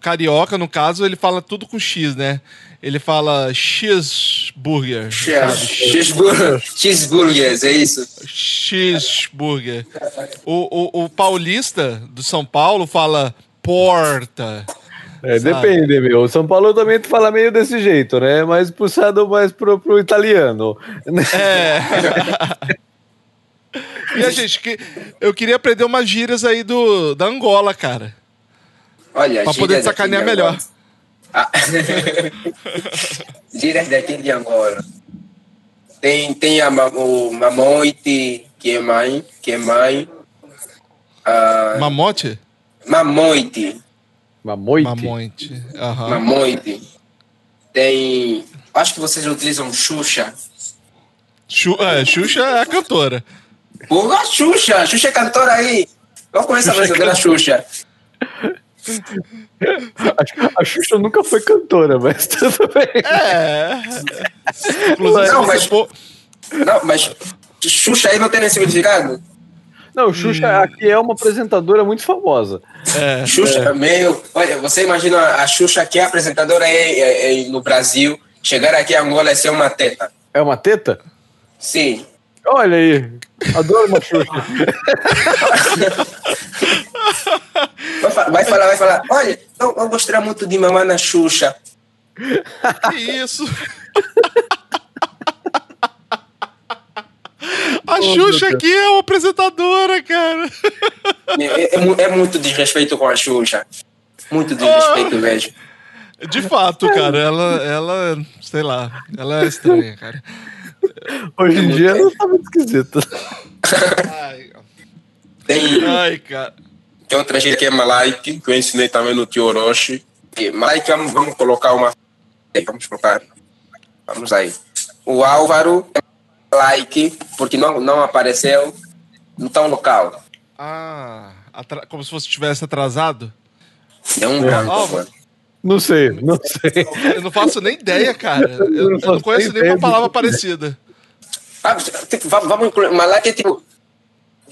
carioca, no caso, ele fala tudo com X, né? Ele fala cheeseburger. Cheeseburger, cheeseburgers, é isso. Cheeseburger. O, o, o paulista do São Paulo fala porta. É, depende, meu. O São Paulo também tu fala meio desse jeito, né? Mais puxado mais pro, pro italiano. É. e a gente, que, eu queria aprender umas gírias aí do, da Angola, cara. Olha, Pra poder sacanear melhor. Ah. gírias daqui de Angola. Tem, tem a, o mamoite, que é mãe, que é mãe. Ah, Mamote? mamoite, Mamoite. Mamonte. Aham. mamoite. Tem. Acho que vocês utilizam Xuxa. Xu, é, Xuxa é a cantora. Porra, Xuxa! Xuxa é cantora aí! Eu conheço a verdadeira Xuxa. A, a Xuxa nunca foi cantora, mas tudo bem. É. Inclusive, Não, mas- Não, mas Xuxa aí não tem nem significado? Não, Xuxa aqui é uma apresentadora muito famosa. é, Xuxa, meu. Olha, você imagina a Xuxa que é apresentadora aí, é, é, no Brasil, chegar aqui a Angola e ser uma teta. É uma teta? Sim. Olha aí. Adoro uma Xuxa. Vai falar, vai falar. Olha, eu, eu gostaria muito de mamar na Xuxa. que isso? A Xuxa aqui é uma apresentadora, cara. É, é mu- é muito desrespeito com a Xuxa. Muito desrespeito mesmo. De fato, cara, ela, ela, sei lá, ela é estranha, cara. Hoje em dia ela tá muito esquisita. Ai, Tem, ai cara. tem outra gente que é Malaike, que eu ensinei também no tio Orochi. E Malaike, vamos, vamos colocar uma. Vamos colocar. Vamos aí. O Álvaro é Malaike, porque não, não apareceu. no tal local. Ah, atra- como se você tivesse atrasado? É um branco. Ó, mano. Não sei, não sei. Eu não faço nem ideia, cara. Eu, eu não faço conheço nem nenhuma ideia palavra parecida. Ah, tipo, va- vamos incluir. Mas lá que é tipo.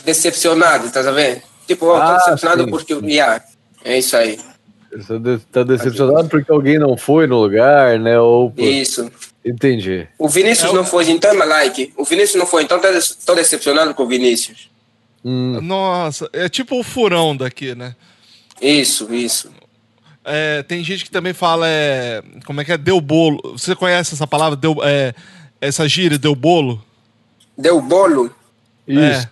Decepcionado, tá vendo? Tipo, ó, tô Ah, decepcionado sim. porque. Yeah, é isso aí. Você de- tá decepcionado porque alguém não foi no lugar, né? Ou por- Isso. Entendi. O Vinícius É o- não foi, então é like. O Vinícius não foi, então tô decepcionado com o Vinícius. Hum, Nossa, é tipo o furão daqui, né? Isso, isso. É, tem gente que também fala, é, como é que é, deu bolo. Você conhece essa palavra, deu, é, essa gíria, deu bolo? Deu bolo? isso.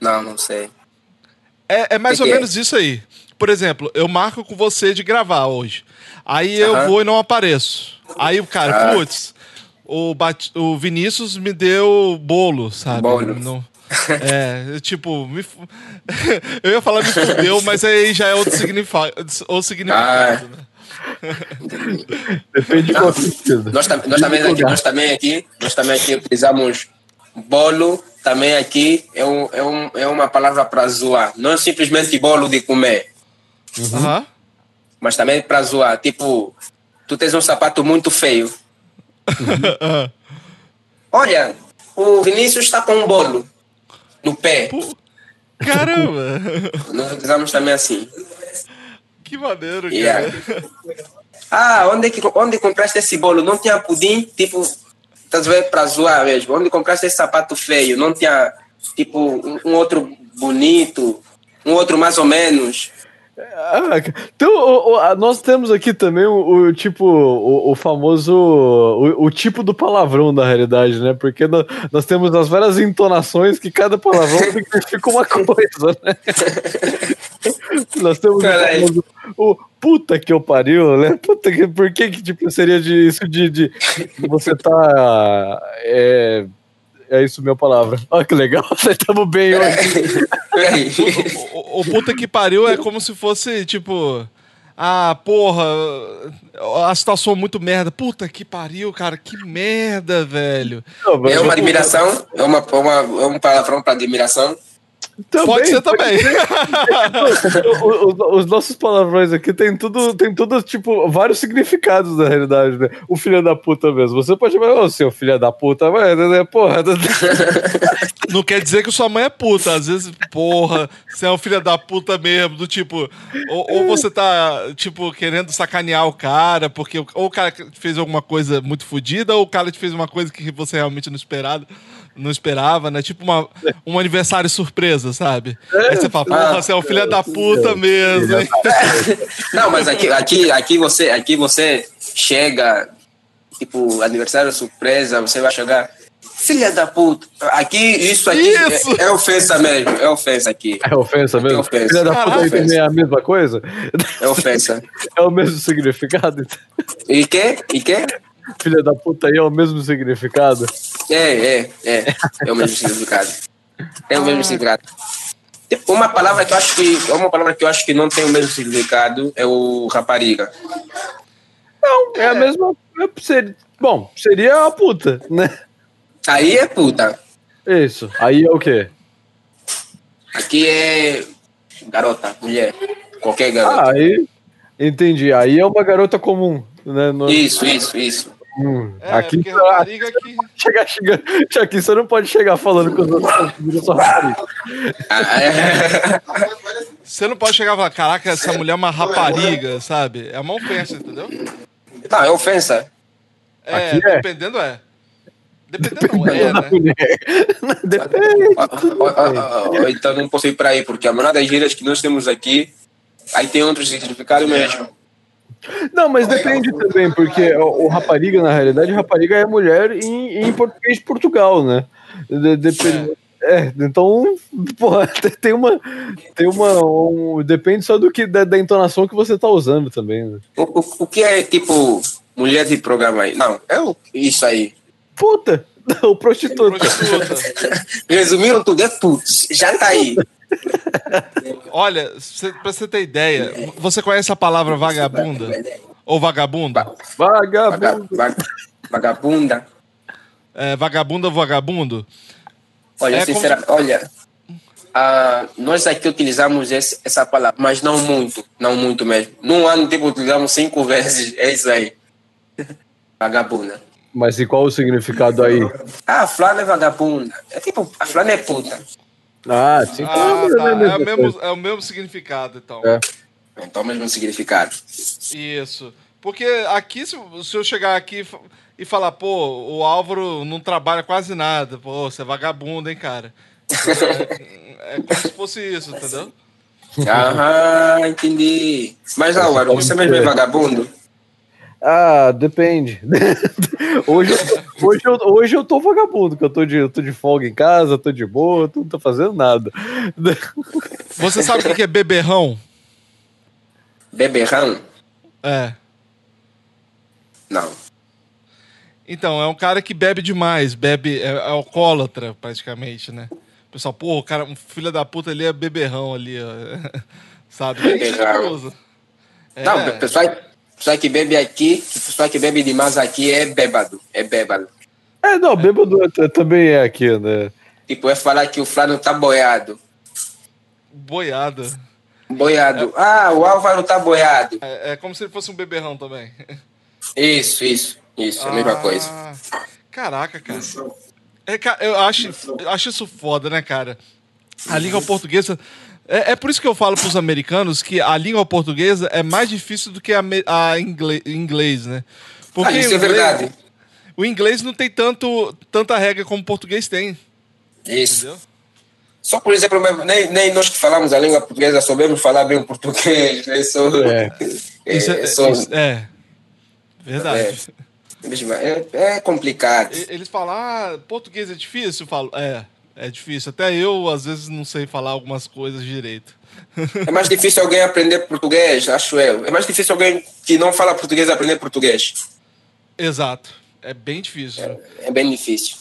Não, não sei. É, é mais Que ou que é? menos isso aí. Por exemplo, eu marco com você de gravar hoje. Aí eu vou e não apareço. Aí o cara, Ah. putz, o, Bat- o Vinícius me deu bolo, sabe? Bolo. Não- é, tipo, me eu ia falar me fudeu, mas aí já é outro, signifa... outro significado. Ah. né? Depende de qual sentido. Nós, tam- nós, também aqui, nós também aqui, nós também aqui utilizamos bolo, também aqui é, um, é, um, é uma palavra para zoar. Não é simplesmente bolo de comer, Aham. Mas também para zoar. Tipo, tu tens um sapato muito feio. Olha, o Vinícius está com um bolo no pé. Pô, Caramba! Nós utilizamos também assim. que maneiro, cara. Yeah. Ah, onde, que, onde compraste esse bolo? Não tinha pudim? Tipo, estás vendo para zoar mesmo. Onde compraste esse sapato feio? Não tinha, tipo, um, um outro bonito, um outro mais ou menos. Ah, então, o- o- nós temos aqui também o, o tipo, o, famoso, o, tipo do palavrão da realidade, né? Porque nó- nós, temos as várias entonações que cada palavrão significa uma coisa, né? nós temos o, Caralho. famoso, o puta que eu pariu, né? Puta que, por que que tipo, seria de, isso de, de você tá... É, é isso minha palavra. Olha que legal, estamos bem hoje. Peraí. O, o puta que pariu é como se fosse, tipo. Ah, porra, a situação é muito merda. Puta que pariu, cara, que merda, velho. É uma admiração? É, uma, uma, é um palavrão para admiração? Também, Pode ser também. O- o- os nossos palavrões aqui tem tudo, tem tudo, tipo, vários significados na realidade, né? O filho da puta mesmo. Você pode chamar, ô seu filho da puta, mas, né, porra. Não quer dizer que sua mãe é puta. Às vezes, porra, você é um filho da puta mesmo. Do tipo, ou, ou você tá, tipo, querendo sacanear o cara, porque ou o cara fez alguma coisa muito fodida, ou o cara te fez uma coisa que você realmente não esperava. Não esperava, né? Tipo uma, um aniversário surpresa, sabe? Aí você fala, porra, você é um filho da puta mesmo, hein? Não, mas aqui, aqui, aqui, você, aqui você chega, tipo, aniversário surpresa, você vai chegar. Filha da puta. Aqui, isso aqui Isso! É, é ofensa mesmo. É ofensa aqui. É ofensa mesmo? É ofensa. Filha da puta aí também é a mesma coisa? É ofensa. É o mesmo significado? E que? E que? Filha da puta aí é o mesmo significado? É, é, é. É o mesmo significado. É o mesmo significado. Uma palavra que eu acho que uma palavra que eu acho que não tem o mesmo significado é o rapariga. Não, é, a mesma. é- seria- bom, seria a puta, né? Aí é puta. Isso. Aí é o quê? Aqui é garota, mulher, qualquer garota. Ah, aí. Entendi. Aí é uma garota comum, né? No- Isso, isso, isso. Hum, É, aqui, porque rapariga aqui. chegar, chega, aqui você não pode chegar falando com os outros viram só rapariga. Ah. Você não pode chegar e falar, caraca, essa mulher é uma rapariga, sabe? É uma ofensa, entendeu? Não, é ofensa. É, Aqui é. dependendo é. Dependendo não é, né? Depende. Ó, ó, ó, Então não posso ir para aí, porque a maioria das gírias que nós temos aqui, aí tem outro significado mesmo. Não, mas depende também, porque o, o rapariga, na realidade, rapariga é mulher em, em português de Portugal, né? De- depende- é, então, porra, tem uma. Tem uma. um- depende só do que, da, da entonação que você tá usando também. Né? O, o, o que é tipo mulher de programa aí? Não, é o- isso aí. Puta! O prostituta. Prostituta. Resumiram tudo, é putz, já tá aí. Olha, cê, pra você ter ideia, você conhece a palavra vagabunda? Ou vagabunda? Vagabundo. Vaga- vaga- Vagabunda. É, vagabunda ou vagabundo? Olha, É como- sincera, olha, ah, nós aqui utilizamos esse, essa palavra, mas não muito, não muito mesmo. Num ano, tipo, utilizamos cinco vezes, é isso aí. Vagabunda. Mas e qual o significado aí? Ah, fulano é vagabunda. É tipo, a fulana é puta. Ah, sim. Ah, tá. né, É o, mesmo, é o mesmo significado, então. É. Então, o mesmo significado. Isso. Porque aqui, se, se eu chegar aqui e fa- falar, pô, o Álvaro não trabalha quase nada, pô, você é vagabundo, hein, cara? É, é como se fosse isso, entendeu? Ah, entendi. Mas, Álvaro, você mesmo é vagabundo? Ah, depende. hoje, eu, hoje, eu, hoje eu tô vagabundo, que eu tô de, eu tô de folga em casa, tô de boa, tô- não tô fazendo nada. Você sabe o que é beberrão? Beberrão? É. Não. Então, é um cara que bebe demais, bebe, é, é alcoólatra, praticamente, né? O pessoal, pô, o cara, um filho da puta ali é beberrão ali, ó. Sabe? Beberrão. É, Não, o pessoal, pessoal que bebe aqui, o pessoal que bebe demais aqui é bêbado. É bêbado. É, não, bêbado é- também é aqui, né? Tipo, é falar que o Flávio tá boiado. boiada. Boiado. Ah, o Álvaro tá boiado. É, é como se ele fosse um beberrão também. Isso, isso. Isso, é a mesma Ah, coisa. Caraca, cara. É, eu, acho, eu acho isso foda, né, cara? A língua portuguesa. É, é por isso que eu falo pros americanos que a língua portuguesa é mais difícil do que a, a inglês, né? Ah, isso é o inglês- verdade. O inglês não tem tanto, tanta regra como o português tem, Isso. entendeu? Só por exemplo, nem, nem nós que falamos a língua portuguesa sabemos falar bem o português. Né? Só, É. é, Isso é, só- isso- é. Verdade. mesmo, é, é complicado. Eles falam, ah, português é difícil? Eu falo, é, é difícil. Até eu, às vezes, não sei falar algumas coisas direito. É mais difícil alguém aprender português, acho eu. É mais difícil alguém que não fala português aprender português. Exato. É bem difícil. É bem difícil.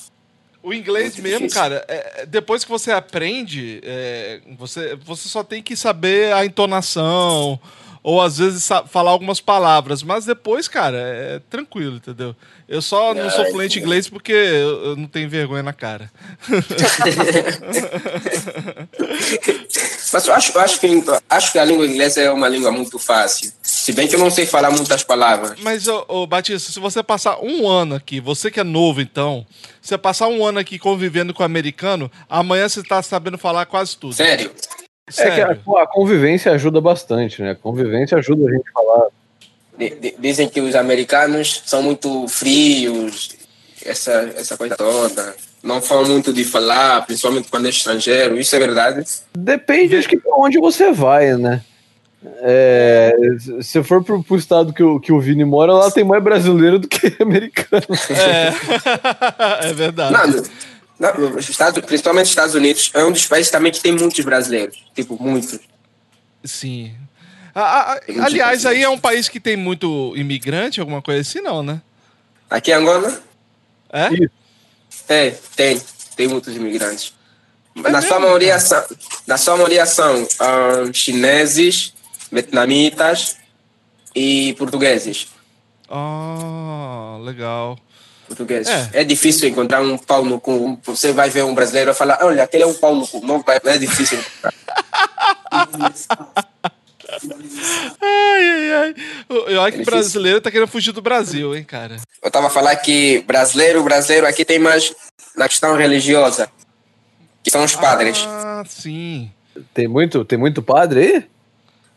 O inglês Muito mesmo, difícil. cara, é- é- depois que você aprende, é, você, você só tem que saber a entonação, ou às vezes falar algumas palavras, mas depois, cara, é tranquilo, entendeu? Eu só não sou fluente em inglês porque eu, não tenho vergonha na cara. Mas eu acho, eu acho, que, acho que a língua inglesa é uma língua muito fácil. Se bem que eu não sei falar muitas palavras. Mas, ô, ô, Batista, se você passar um ano aqui, você que é novo, então, se você passar um ano aqui convivendo com o americano, amanhã você tá sabendo falar quase tudo. Sério. É que a, Sério. a convivência ajuda bastante, né? A convivência ajuda a gente a falar. Di- di- Dizem que os americanos são muito frios, essa, essa coisa toda. Não falam muito de falar, principalmente quando é estrangeiro. Isso é verdade? Depende, acho que pra onde você vai, né? É, se for pro, pro estado que o, que o Vini mora, lá tem mais brasileiro do que americano. É, é verdade. Não, não, os Estados, principalmente os Estados Unidos, é um dos países também que tem muitos brasileiros. Tipo, muitos. Sim. A- a- aliás, aí é um país que tem muito imigrante, alguma coisa assim, não, né? Aqui em Angola, É? É, tem. Tem muitos imigrantes. É na, sua maioria são, na sua maioria são ah, chineses, vietnamitas e portugueses. Ah, legal. Portugueses. É. É. difícil encontrar um pau no cu. Você vai ver um brasileiro e falar, olha, aquele é um pau no cu. Não, vai, é difícil. Ai, ai, ai. Eu acho que É brasileiro tá querendo fugir do Brasil, hein, cara. Eu estava a falar que brasileiro, brasileiro aqui tem mais na questão religiosa, que são os padres. Ah, sim. Tem muito, tem muito padre aí?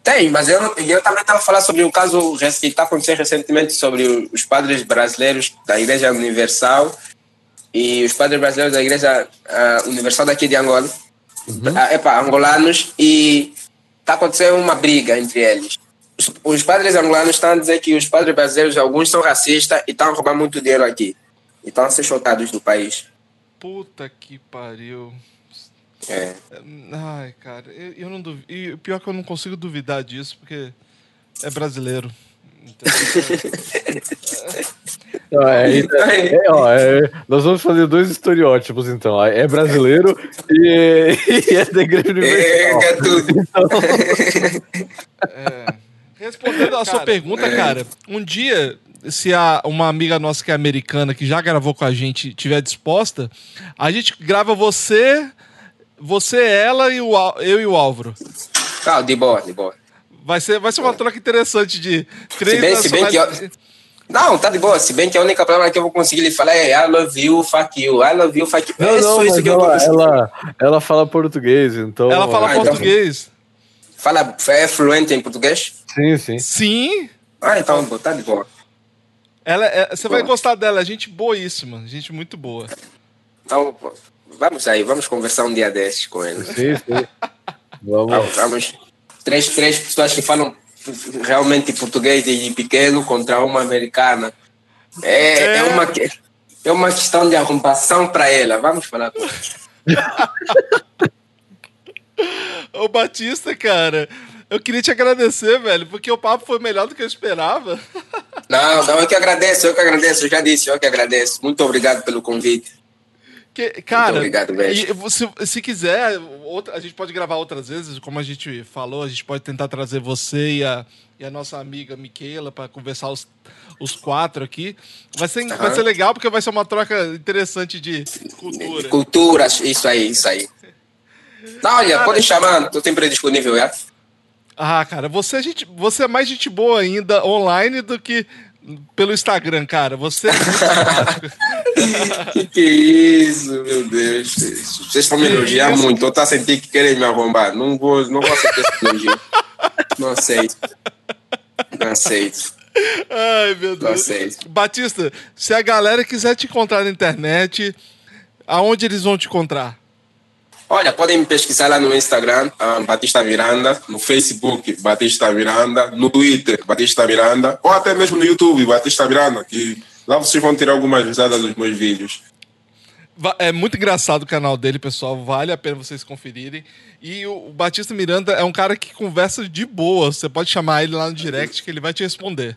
Tem, mas eu, eu também estava a falar sobre o caso que está acontecendo recentemente sobre os padres brasileiros da Igreja Universal e os padres brasileiros da Igreja ah, Universal daqui de Angola. Ah, epa, angolanos, e está acontecendo uma briga entre eles. Os, os padres angolanos estão a dizer que os padres brasileiros, alguns são racistas e estão a roubar muito dinheiro aqui. E estão a ser chocados do país. Puta que pariu. É. Ai, cara, eu, eu não duvido. E o pior é que eu não consigo duvidar disso, porque é brasileiro. Entendeu? Não, é, é, ó, é, nós vamos fazer dois estereótipos, então. É brasileiro e, e é da Igreja É, Universal. é tudo. É. Respondendo a sua pergunta, cara, um dia, se a, uma amiga nossa que é americana, que já gravou com a gente, tiver disposta, a gente grava você Você, ela e o Al- eu e o Álvaro. Ah, de boa, de boa. Vai ser, vai ser uma troca interessante de três bem- se bem que nacionais- Não, tá de boa. Se bem que a única palavra que eu vou conseguir lhe falar é I love you, fuck you. I love you, fuck you. Não, é não, isso que eu vou ela, ela, ela fala português, então. Ela fala Ah, então- português. Fala, é fluente em português? Sim, sim. Sim. Ah, então tá de boa. Ela é- você vai Boa. gostar dela, é gente boíssima, gente muito boa. Então, vamos aí, vamos conversar um dia desses com ele. Sim, sim. Vamos. Vamos, vamos. Três, três pessoas que falam realmente português de pequeno contra uma americana. É, é. É. uma, é uma questão de arrumação para ela. Vamos falar com ela. Ô Batista, cara, eu queria te agradecer, velho, porque o papo foi melhor do que eu esperava. Não, não, eu que agradeço, eu que agradeço, eu já disse, eu que agradeço. Muito obrigado pelo convite. Que, cara, obrigado, velho. se, se quiser, outra, a gente pode gravar outras vezes, como a gente falou, a gente pode tentar trazer você e a, e a nossa amiga Miquela para conversar os, os quatro aqui. Vai ser, vai Aham. ser legal porque vai ser uma troca interessante de cultura. Culturas, isso aí, isso aí. Não, olha, pode chamar, estou sempre disponível, é? Ah, cara, você é, gente, você é mais gente boa ainda online do que pelo Instagram, cara. Você é muito que que é isso, meu Deus. Vocês estão me isso? muito. Eu tô a sentir que querem me arrombar. Não vou, não vou aceitar esse elogio. Não aceito. Não aceito. Ai, meu Não Deus. aceito. Batista, se a galera quiser te encontrar na internet, aonde eles vão te encontrar? Olha, podem me pesquisar lá no Instagram, ah, Batista Miranda, no Facebook, Batista Miranda, no Twitter, Batista Miranda, ou até mesmo no YouTube, Batista Miranda, que lá vocês vão ter algumas risadas dos meus vídeos. É muito engraçado o canal dele, pessoal. Vale a pena vocês conferirem. E o Batista Miranda é um cara que conversa de boa. Você pode chamar ele lá no direct que ele vai te responder.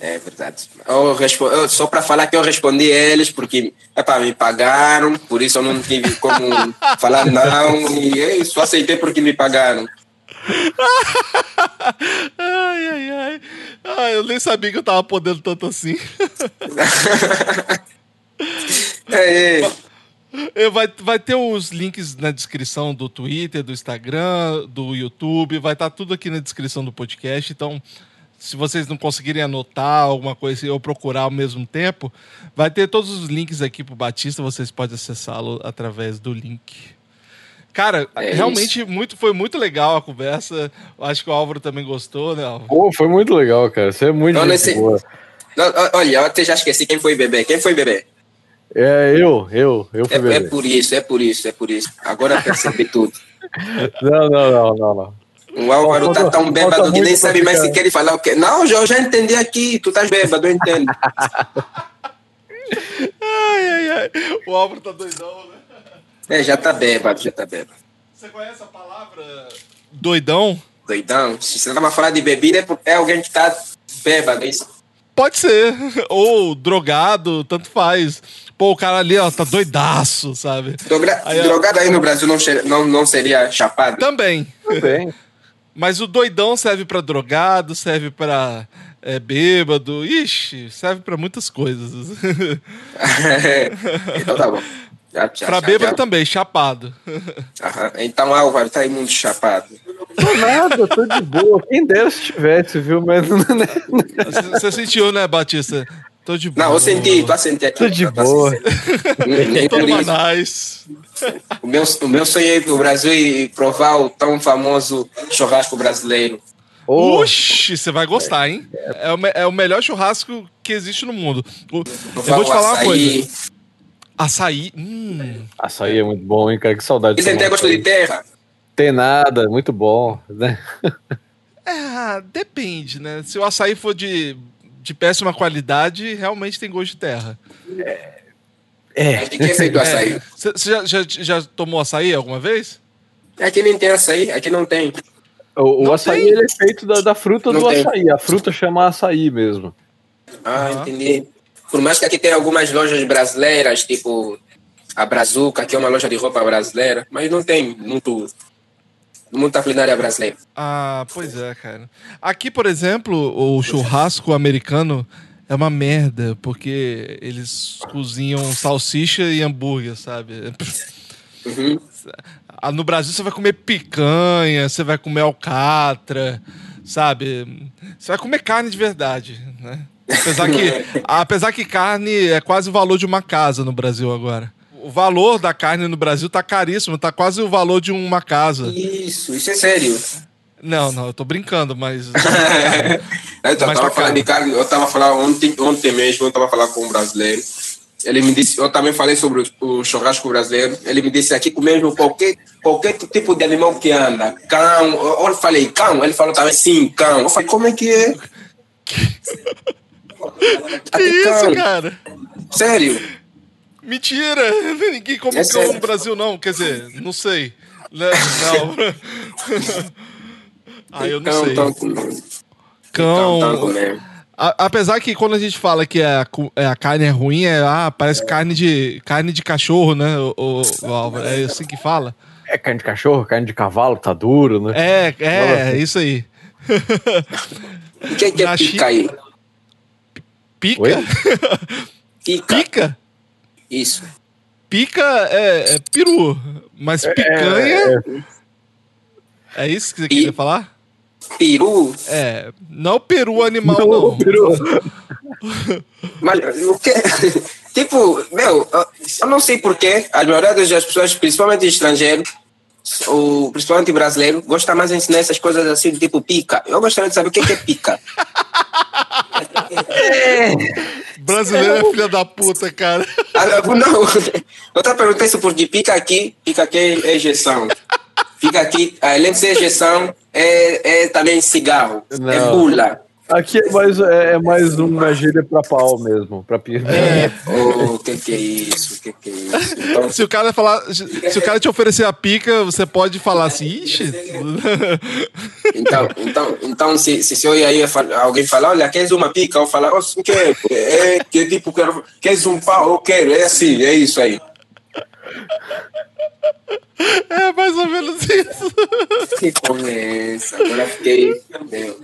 É verdade. Eu respo- eu- só para falar que eu respondi eles, porque epa, me pagaram, por isso eu não tive como falar não, e eu só aceitei porque me pagaram. Ai, ai, ai. Ah, eu nem sabia que eu tava podendo tanto assim. É, é. Eh, Vai, vai ter os links na descrição do Twitter, do Instagram, do YouTube. Vai estar tudo aqui na descrição do podcast. Então, se vocês não conseguirem anotar alguma coisa ou procurar ao mesmo tempo, vai ter todos os links aqui pro Batista. Vocês podem acessá-lo através do link. Cara, É realmente muito, foi muito legal a conversa. Acho que o Álvaro também gostou, né, Álvaro? Pô, foi muito legal, cara. Você é muito Não, nesse- boa. Não, olha, eu até já esqueci quem foi bebê. Quem foi bebê? É, eu, eu, eu fui É, é por isso, é por isso, é por isso. Agora percebi tudo. Não, não, não, não, não. O Álvaro tá tão bêbado que nem sabe mais se quer falar o quê. Não, eu já entendi aqui, tu estás bêbado, eu entendo. Ai, ai, ai. O Álvaro tá doidão, né? É, já tá bêbado, já tá bêbado. Você conhece a palavra doidão? Doidão. Se você tava falando de bebida, é porque é alguém que tá bêbado, é isso? Pode ser. Ou drogado, tanto faz. Pô, o cara ali, ó, tá doidaço, sabe? Droga- Aí, ó. drogado aí no Brasil não, não, não seria chapado. Também. Bem. Mas o doidão serve pra drogado, serve pra é, bêbado. Ixi, serve pra muitas coisas. então tá bom. Já, já, pra já, bêbado já. também, chapado. Aham. Então Álvaro tá aí muito chapado. Tô nada, tô de boa. Quem dera se tivesse, viu? Mas é Você você sentiu, né, Batista? Tô de boa. Não, eu senti, tô a sentir aqui. Tô de Tô a boa. Tô por isso. manais. O meu, o meu sonho é ir pro Brasil e provar o tão famoso churrasco brasileiro. Ô, Oxi, você vai gostar, hein? É o, é o melhor churrasco que existe no mundo. O- eu vou te o falar uma coisa. Açaí. Hum. açaí é muito bom, hein, cara? Que saudade. tomar tem gosto de terra. Tem nada, muito bom, né? É, depende, né? Se o açaí for de, de péssima qualidade, realmente tem gosto de terra. É. Mas de que é feito o açaí? Você já, já, já tomou açaí alguma vez? Aqui nem tem açaí, aqui não tem. O, o Não açaí tem. ele é feito da, da fruta Não do tem. açaí. A fruta chama açaí mesmo. Ah, entendi. Por mais que aqui tem algumas lojas brasileiras, tipo a Brazuca, que é uma loja de roupa brasileira, mas não tem muito, muita culinária brasileira. Ah, pois é, cara. Aqui, por exemplo, o churrasco americano é uma merda, porque eles cozinham salsicha e hambúrguer, sabe? Uhum. Ah, No Brasil você vai comer picanha, você vai comer alcatra, sabe? Você vai comer carne de verdade, né? Apesar que, apesar que carne é quase o valor de uma casa no Brasil agora. O valor da carne no Brasil tá caríssimo, tá quase o valor de uma casa. Isso, isso é sério. Não, não, eu tô brincando, mas. eu tava tá falando de carne, eu tava falando ontem, ontem mesmo, eu tava falando com um brasileiro. Ele me disse, eu também falei sobre o, o churrasco brasileiro. Ele me disse aqui que mesmo qualquer, qualquer tipo de animal que anda, cão, eu, eu falei cão, ele falou também sim, cão. Eu falei, como é que é? que isso, cara? Sério? Mentira! Ninguém come É cão no Brasil, não. Quer dizer, não sei. Né? Não. ah, eu não sei. comendo. Cão. A- apesar que quando a gente fala que a, cu- é, a carne é ruim, é, ah, parece carne de, carne de cachorro, né, o, o-? É assim que fala? É carne de cachorro, carne de cavalo, tá duro, né? É, é, é isso aí. O que, que é pica aí? Pica? Pica. Pica? Isso. Pica é, é peru, mas picanha... É, isso que você queria falar? Peru. É, não peru animal, Não, não. peru. Mas o que. Tipo, meu, eu- eu não sei porquê, a maioria das pessoas, principalmente estrangeiros, ou principalmente brasileiro, gosta mais de ensinar essas coisas assim, tipo pica. Eu gostaria de saber o que que é pica. Brasileiro é filha da puta, cara. Ah, Não, eu tava perguntando isso porque pica aqui, pica aqui é ejeção. Fica aqui, além de ser ejeção, é, é também cigarro, é Não. bula. Aqui é mais, é, é mais uma gíria pra pau mesmo, pra pia. Oh, o que que é isso? O que que é isso? Então, Se o cara falar, se o cara te oferecer a pica, você pode falar assim, ixi. Então, então, então se, se, se eu ia aí alguém falar, olha, queres uma pica? Eu falar, oh, sim, quero. É, que tipo, quero, queres um pau? Eu quero. É assim, é isso aí. É mais ou menos isso. Que conversa. Agora fiquei, meu,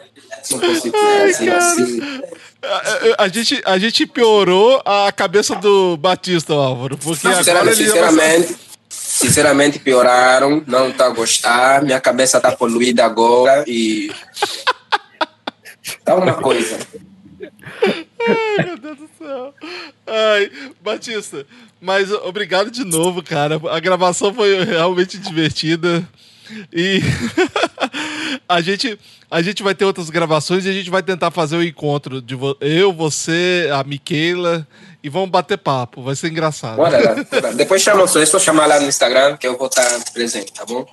não consigo Ai, cara. assim. A, a gente, a gente piorou a cabeça do Batista, Álvaro. Porque agora Sinceramente, ele sinceramente, sinceramente, pioraram, não tá a gostar, minha cabeça tá poluída agora e... Tá uma coisa. Ai, meu Deus do céu. Ai, Batista, mas obrigado de novo, cara. A gravação foi realmente divertida. E a gente, a gente vai ter outras gravações e a gente vai tentar fazer o encontro de vo- eu, você, a Miquela e vamos bater papo. Vai ser engraçado. Bora lá. bora. Depois chama é só chamar lá no Instagram que eu vou estar presente, tá bom?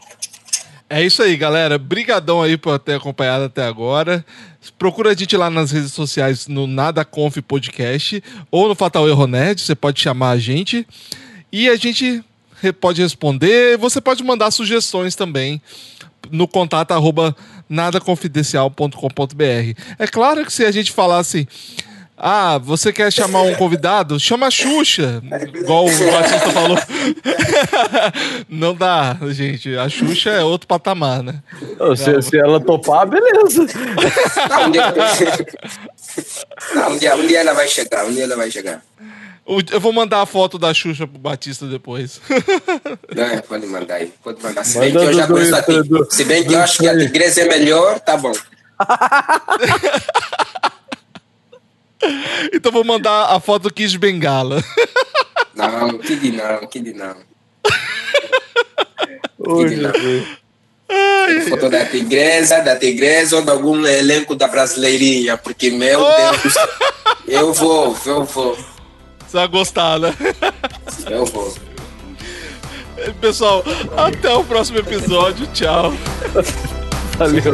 É isso aí, galera. Brigadão aí por ter acompanhado até agora. Procura a gente lá nas redes sociais no Nada Conf Podcast ou no Fatal Erro Nerd, você pode chamar a gente e a gente pode responder. Você pode mandar sugestões também no contato arroba nadaconfidencial.com.br. É claro que se a gente falasse ah, você quer chamar um convidado? Chama a Xuxa, igual o Batista falou. Não dá, gente. A Xuxa é outro patamar, né? Não, se, se ela topar, beleza. Não, um, dia... Não, um, dia, um dia ela vai chegar, um dia ela vai chegar. Eu vou mandar a foto da Xuxa pro Batista depois. É, pode mandar aí, pode mandar. Se bem Manda que eu já conheço a Se bem que eu acho que a Tigresa é melhor, tá bom. Então vou mandar a foto do Kiss Bengala. Não, que de não, que de não. De não. Jesus. Foto da Tigresa, da Tigresa ou de algum elenco da Brasileirinha, porque, meu Oh! Deus, eu vou, eu vou, Você vai gostar, né? eu vou. Pessoal, até o próximo episódio. Tchau. Valeu.